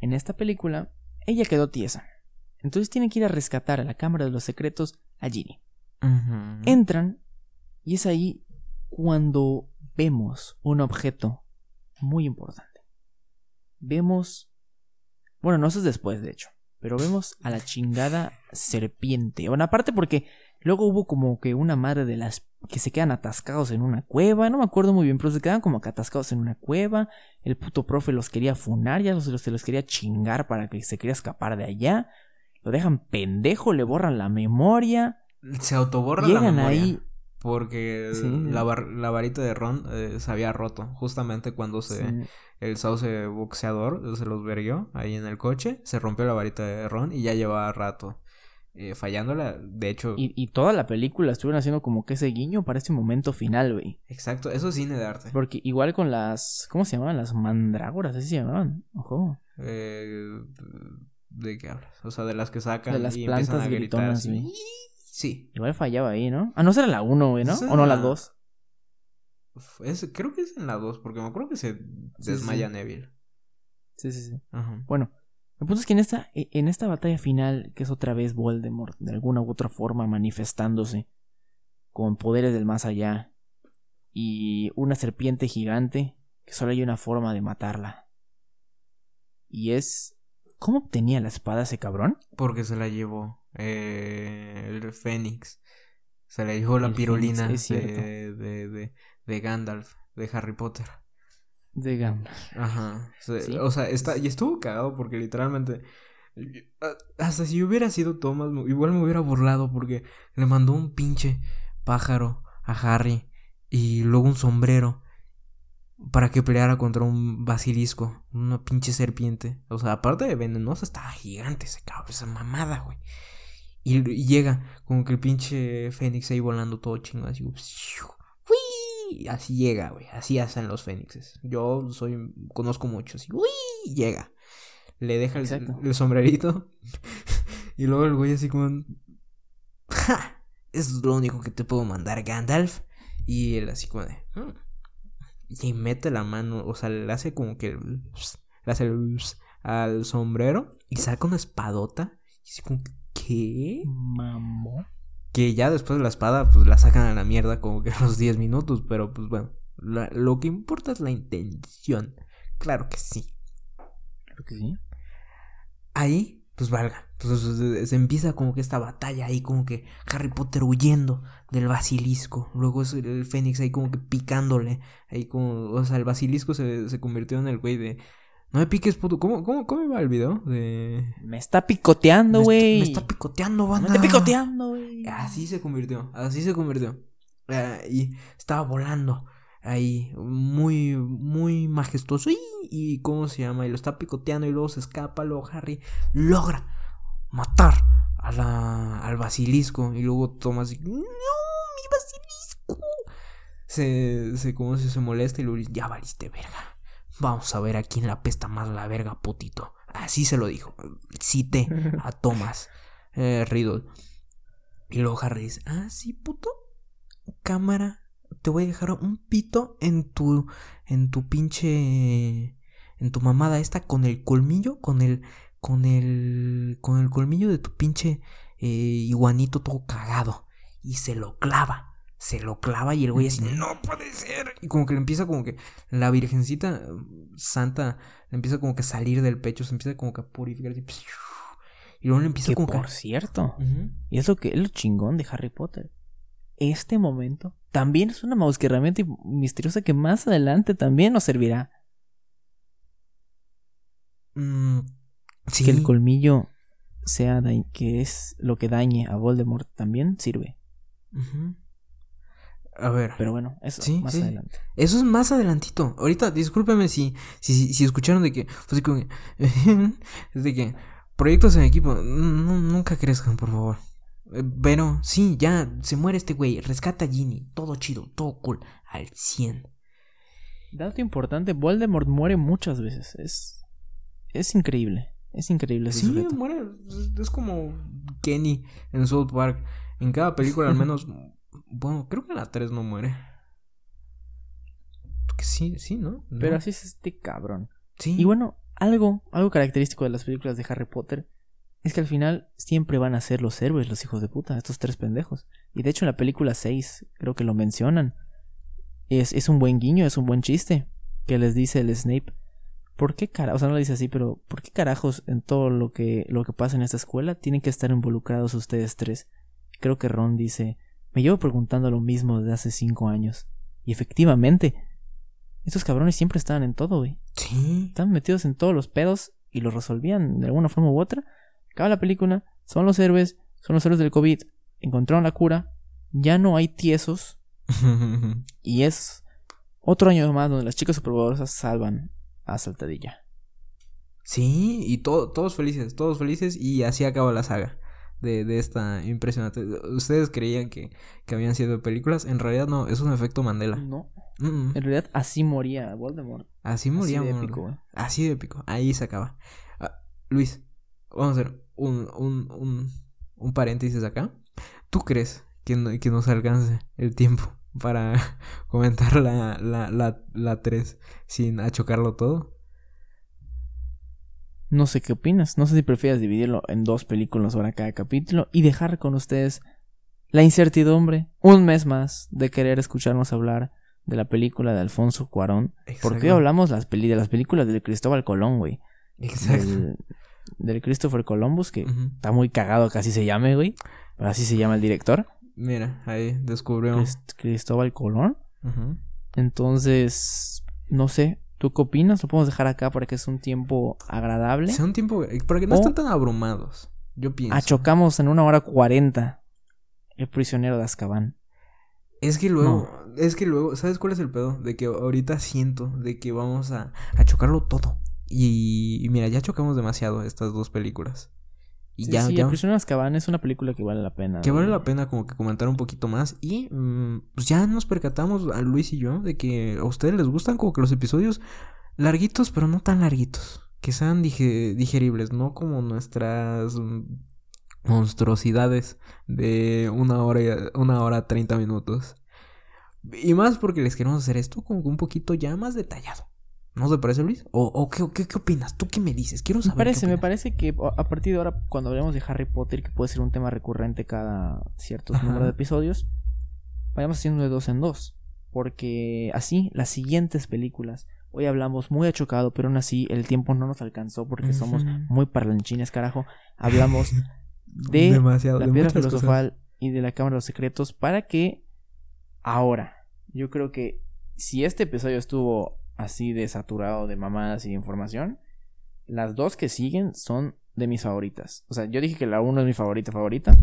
en esta película, ella quedó tiesa. Entonces tienen que ir a rescatar a la Cámara de los Secretos a Ginny. Entran y es ahí cuando vemos un objeto muy importante. Vemos... Bueno, no eso es después, de hecho. Pero vemos a la chingada serpiente. Bueno, aparte porque luego hubo como que una madre de las que se quedan atascados en una cueva. No me acuerdo muy bien, pero se quedan como que atascados en una cueva. El puto profe los quería funar, ya los, se los quería chingar para que se quería escapar de allá. Lo dejan pendejo, le borran la memoria. Se autoborra la Llegan memoria. ahí Porque Sí. la, bar- la varita de Ron eh, se había roto. Justamente cuando se... Sí. el sauce boxeador se los verguió ahí en el coche, se rompió la varita de Ron y ya llevaba rato eh, fallándola. De hecho, Y, y toda la película estuvieron haciendo como que ese guiño para ese momento final, güey. exacto, eso es cine de arte. Porque igual con las. ¿Cómo se llamaban? Las mandrágoras, así se llamaban. Ojo. Eh, ¿De qué hablas? O sea, de las que sacan De las y empiezan a gritar gritonas, así. Sí. Igual fallaba ahí, ¿no? Ah, no será la 1, güey, ¿no? O no, dos. Uf, es- creo que es en la 2, porque me acuerdo que se Sí, desmaya sí. Neville. Sí, sí, sí. Ajá. Bueno, el punto es que en esta, e- en esta batalla final, que es otra vez Voldemort, de alguna u otra forma manifestándose, con poderes del más allá, y una serpiente gigante, que solo hay una forma de matarla. Y es... ¿Cómo obtenía la espada ese cabrón? Porque se la llevó eh, el Fénix. Se la llevó la El pirulina Fénix, de, de, de, de Gandalf, de Harry Potter. De Gandalf. Ajá. Se- Sí. O sea, está, y estuvo cagado porque literalmente. Hasta si hubiera sido Thomas, igual me hubiera burlado porque le mandó un pinche pájaro a Harry y luego un sombrero para que peleara contra un basilisco, una pinche serpiente. O sea, aparte de venenosa, estaba gigante ese cabrón, esa mamada, güey. Y, y llega como que el pinche Fénix ahí volando todo chingo, así. ¡Uy! Así llega, güey. Así hacen los fénixes. Yo soy, conozco muchos. ¡uy! Llega. Le deja el, sombrerito. y luego el güey así como... ¡Ja! Eso es lo único que te puedo mandar, Gandalf. Y él así como de... "Mm". Y mete la mano, o sea, le hace como que... Le hace el al sombrero y saca una espadota. Y así como, ¿qué? Mamó. Que ya después de la espada, pues la sacan a la mierda como que a los 10 minutos. Pero pues bueno, la- lo que importa es la intención. Claro que sí. Creo que sí. Ahí, pues valga. Pues se, se empieza como que esta batalla ahí, como que Harry Potter huyendo del basilisco. Luego es el Fénix ahí como que picándole. Ahí como, o sea, el basilisco se, se convirtió en el güey de. No me piques, puto. ¿Cómo, cómo, cómo iba el video? De. Me está picoteando, Me güey. Me está picoteando, Me banda. está picoteando, güey. Así se convirtió, así se convirtió. Ah, y estaba volando ahí, muy, muy majestuoso. Y, y ¿cómo se llama? Y lo está picoteando y luego se escapa, luego Harry logra matar a la, al basilisco. Y luego dice, no, mi basilisco. Se, se, ¿cómo se, se molesta y luego ya valiste verga. Vamos a ver a quién la pesta más la verga, putito. Así se lo dijo. Cité a Thomas eh, Riddle. Y luego Harry dice, ah, sí, puto. Cámara, te voy a dejar un pito en tu, en tu pinche, en tu mamada esta con el colmillo, con el, con el, con el colmillo de tu pinche eh, iguanito todo cagado. Y se lo clava, se lo clava y el güey así, no puede ser. Y como que le empieza como que la virgencita eh, santa le empieza como que a salir del pecho, se empieza como que a purificar. así, y luego le empieza Que como que... por cierto, y es lo que es lo chingón de Harry Potter. Este momento también es una herramienta misteriosa que más adelante también nos servirá. Mm, sí. Que el colmillo sea que es lo que dañe a Voldemort también sirve. Ujú. A ver. Pero bueno, eso Sí, más sí. adelante. Eso es más adelantito. Ahorita, discúlpeme si, si, si, escucharon de que. Fue así como que. es de que. Proyectos en equipo. nunca crezcan, por favor. Eh, Pero, sí, ya. Se muere este güey. Rescata a Ginny. Todo chido. Todo cool. Al 100. Dato importante, Voldemort muere muchas veces. Es es increíble. Es increíble ese Sí, sujeto. muere. Es como Kenny en South Park. En cada película, al menos. Bueno, creo que la 3 no muere. Que sí, sí, ¿no? ¿No? Pero así es este cabrón. Sí. Y bueno, algo, algo característico de las películas de Harry Potter es que al final siempre van a ser los héroes, los hijos de puta, estos tres pendejos. Y de hecho en la película 6 creo que lo mencionan. Es, es un buen guiño, es un buen chiste que les dice el Snape. ¿Por qué carajos? O sea, no lo dice así, pero ¿por qué carajos en todo lo que, lo que pasa en esta escuela tienen que estar involucrados ustedes tres? Creo que Ron dice, me llevo preguntando lo mismo desde hace cinco años. Y efectivamente, estos cabrones siempre estaban en todo, güey Sí. estaban metidos en todos los pedos y los resolvían de alguna forma u otra. Acaba la película, son los héroes, son los héroes del COVID, encontraron la cura, ya no hay tiesos y es otro año más donde las chicas superpoderosas salvan a Saltadilla. Sí, y to- todos felices, todos felices y así acaba la saga de, de esta impresionante. Ustedes creían que, que habían sido películas, en realidad no, es un efecto Mandela. No, Mm, mm. en realidad así moría Voldemort. Así Así moríamos. de épico. Así de épico, ahí se acaba. Ah, Luis, vamos a hacer un, un, un, un paréntesis acá. ¿Tú crees que, no- que nos alcance el tiempo para comentar la, la, la, la 3 sin achocarlo todo? No sé qué opinas, no sé si prefieres dividirlo en dos películas ahora cada capítulo y dejar con ustedes la incertidumbre, un mes más, de querer escucharnos hablar de la película de Alfonso Cuarón. Porque hoy hablamos las peli de las películas del Cristóbal Colón, güey. Exacto. Del, del Christopher Columbus, que está muy cagado que así se llame, güey. Pero así se llama el director. Mira, ahí descubrimos. Crist- Cristóbal Colón. Entonces, no sé, ¿tú qué opinas? Lo podemos dejar acá para que es un tiempo agradable. Sea un tiempo. Para que no O- estén tan abrumados. Yo pienso. Achocamos en una hora cuarenta el prisionero de Azkaban. Es que luego. Es que luego. ¿Sabes cuál es el pedo? De que ahorita siento de que vamos a, a chocarlo todo. Y, y mira, ya chocamos demasiado estas dos películas. Y Sí, ya, sí, ya. El prisionero de Azkaban es una película que vale la pena. Que vale la pena como que comentar un poquito más. Y mm, pues ya nos percatamos, a Luis y yo, de que a ustedes les gustan como que los episodios larguitos, pero no tan larguitos. Que sean dige- digeribles, no como nuestras mm, monstruosidades de una hora, y- una hora treinta minutos. Y más porque les queremos hacer esto como que un poquito ya más detallado. ¿No te parece, Luis? ¿O, o qué, qué, qué opinas? ¿Tú qué me dices? Quiero Me saber. parece, qué me parece que a partir de ahora, cuando hablemos de Harry Potter, que puede ser un tema recurrente cada ciertos Ajá. número de episodios, vayamos haciendo de dos en dos. Porque así, las siguientes películas, hoy hablamos muy achocado, pero aún así el tiempo no nos alcanzó porque somos muy parlanchines, carajo. Hablamos de Demasiado, la de piedra cosas. filosofal y de la Cámara de los Secretos para que ahora, yo creo que si este episodio estuvo así de saturado de mamadas y de información, las dos que siguen son de mis favoritas. O sea, yo dije que la 1 es mi favorita favorita,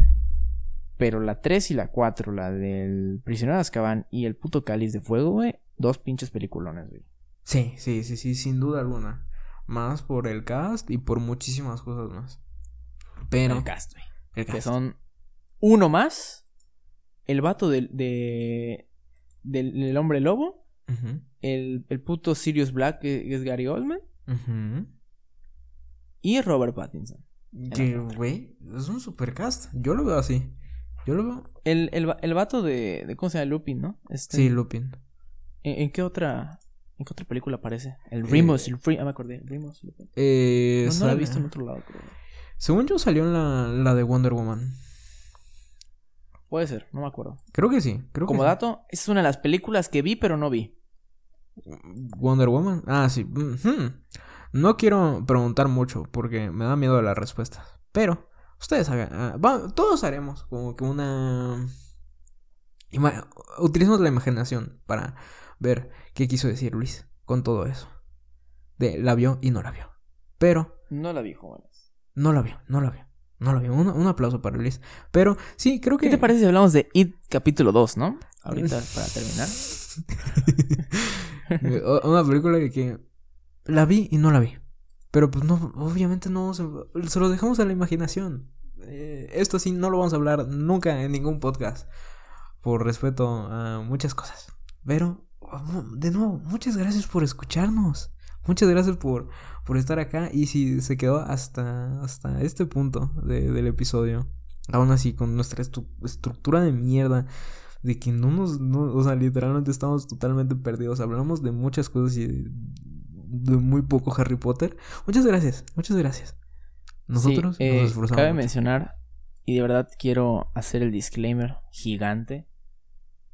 pero la 3 y la 4, la del prisionero de Azkaban y el puto cáliz de fuego, güey, dos pinches peliculones, güey. Sí, sí, sí, sí, sin duda alguna. Más por el cast y por muchísimas cosas más. Pero El cast, güey. el Que cast. son uno más, el vato del, de, del, del hombre lobo, El, el puto Sirius Black, que es Gary Oldman, ujú. y Robert Pattinson. Que, güey, es un supercast. Yo lo veo así. Yo lo veo. El, el, el vato de, de. ¿Cómo se llama? Lupin, ¿no? Este, Sí, Lupin. ¿en, en qué otra. ¿En qué otra película aparece? El Eh, Remus, el Free, ah, me acordé, Remus Lupin. Eh, No, no la he visto en otro lado, creo. Según yo salió en la, la de Wonder Woman. Puede ser, no me acuerdo. Creo que sí. Creo Como que sí. dato, esa es una de las películas que vi, pero no vi. Wonder Woman. Ah, sí. No quiero preguntar mucho porque me da miedo las respuestas. Pero ustedes hagan. ah, todos haremos como que una. Ima- Utilicemos la imaginación para ver qué quiso decir Luis con todo eso. De la vio y no la vio. Pero No la vi, jóvenes. no la vio, no la vio. No la vio. Un, un aplauso para Luis. Pero sí, creo que. ¿Qué te parece si hablamos de It capítulo 2, no? Ahorita para terminar. Una película que, la vi y no la vi. Pero pues no, obviamente no se, lo dejamos a la imaginación. Eh, esto sí no lo vamos a hablar nunca en ningún podcast. Por respeto a muchas cosas. Pero, de nuevo, muchas gracias por escucharnos. Muchas gracias por, por estar acá. Y si se quedó hasta, hasta este punto de- del episodio. Aún así, con nuestra estru- estructura de mierda. De que no nos. no- o sea, literalmente estamos totalmente perdidos. Hablamos de muchas cosas y de, de muy poco Harry Potter. Muchas gracias, muchas gracias. Nosotros Sí, eh, nos esforzamos. Cabe mucho. mencionar, y de verdad quiero hacer el disclaimer gigante,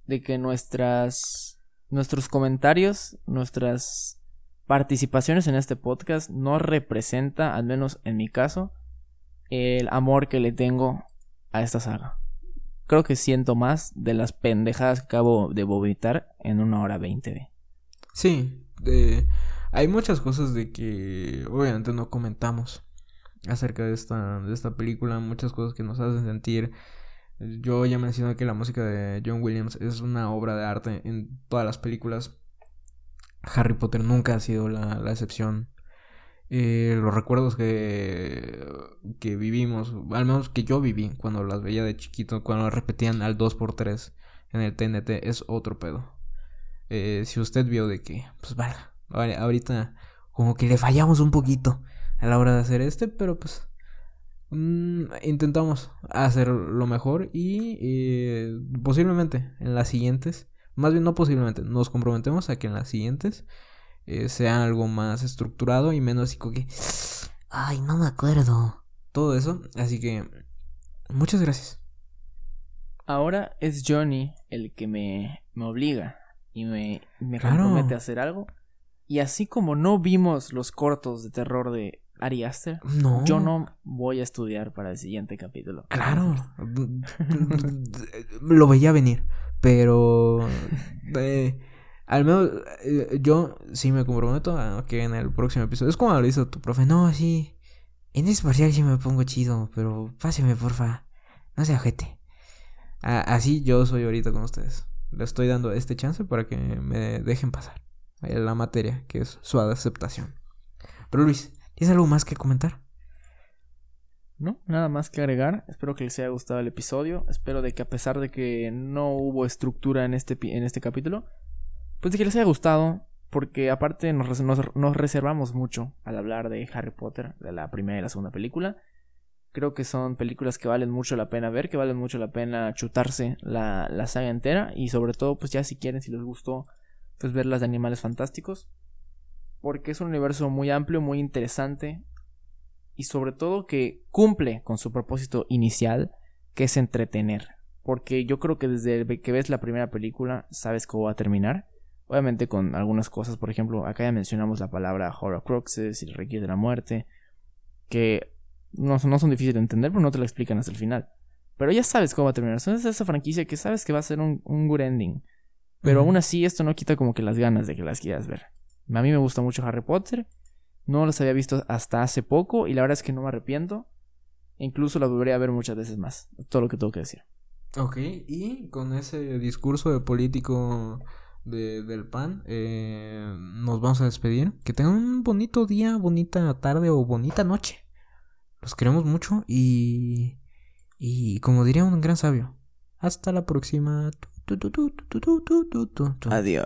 de que nuestras, nuestros comentarios, nuestras participaciones en este podcast no representa, al menos en mi caso, el amor que le tengo a esta saga. Creo que siento más de las pendejadas que acabo de vomitar en una hora veinte. Sí, eh, hay muchas cosas de que obviamente no comentamos acerca de esta, de esta película, muchas cosas que nos hacen sentir. Yo ya mencioné que la música de John Williams es una obra de arte en todas las películas. Harry Potter nunca ha sido la, la excepción. Eh, los recuerdos que, que vivimos, al menos que yo viví cuando las veía de chiquito, cuando repetían al 2x3 en el TNT, es otro pedo. Eh, si usted vio de que, pues valga, ahora- ahorita como que le fallamos un poquito a la hora de hacer este, pero pues mm, intentamos hacer lo mejor y eh, posiblemente en las siguientes, más bien no posiblemente, nos comprometemos a que en las siguientes eh, sea algo más estructurado y menos así como que, ay, no me acuerdo. Todo eso, así que muchas gracias. Ahora es Johnny el que me, me obliga y me, me Claro. compromete a hacer algo. Y así como no vimos los cortos de terror de Ari Aster, No. yo no voy a estudiar para el siguiente capítulo. Claro. lo veía venir. Pero. eh, al menos eh, yo sí me comprometo a que en el próximo episodio. Es como lo hizo tu profe. No, sí. En ese parcial sí me pongo chido. Pero páseme, porfa. No se ojete. Así yo soy ahorita con ustedes. Le estoy dando este chance para que me dejen pasar. La materia, que es su aceptación. Pero Luis, ¿tienes algo más que comentar? No, nada más que agregar. Espero que les haya gustado el episodio. Espero de que a pesar de que no hubo estructura en este, en este capítulo, pues de que les haya gustado. Porque aparte nos, nos- nos reservamos mucho al hablar de Harry Potter, de la primera y la segunda película. Creo que son películas que valen mucho la pena ver, que valen mucho la pena chutarse la, la saga entera. Y sobre todo, pues ya si quieren, si les gustó, pues ver las de Animales Fantásticos. Porque es un universo muy amplio, muy interesante. Y sobre todo que cumple con su propósito inicial, que es entretener. Porque yo creo que desde que ves la primera película, sabes cómo va a terminar. Obviamente con algunas cosas, por ejemplo, acá ya mencionamos la palabra Horrocruxes y el Requiem de la Muerte, que no, son- no son difíciles de entender, pero no te lo explican hasta el final. Pero ya sabes cómo va a terminar. Son es esa franquicia que sabes que va a ser un, un good ending. Pero aún así, esto no quita como que las ganas de que las quieras ver. A mí me gusta mucho Harry Potter. No los había visto hasta hace poco y la verdad es que no me arrepiento. Incluso la volvería a ver muchas veces más. Todo lo que tengo que decir. Ok, y con ese discurso de político de, del PAN, eh, nos vamos a despedir. Que tengan un bonito día, bonita tarde o bonita noche. Los queremos mucho y... Y como diría un gran sabio, hasta la próxima. Adiós.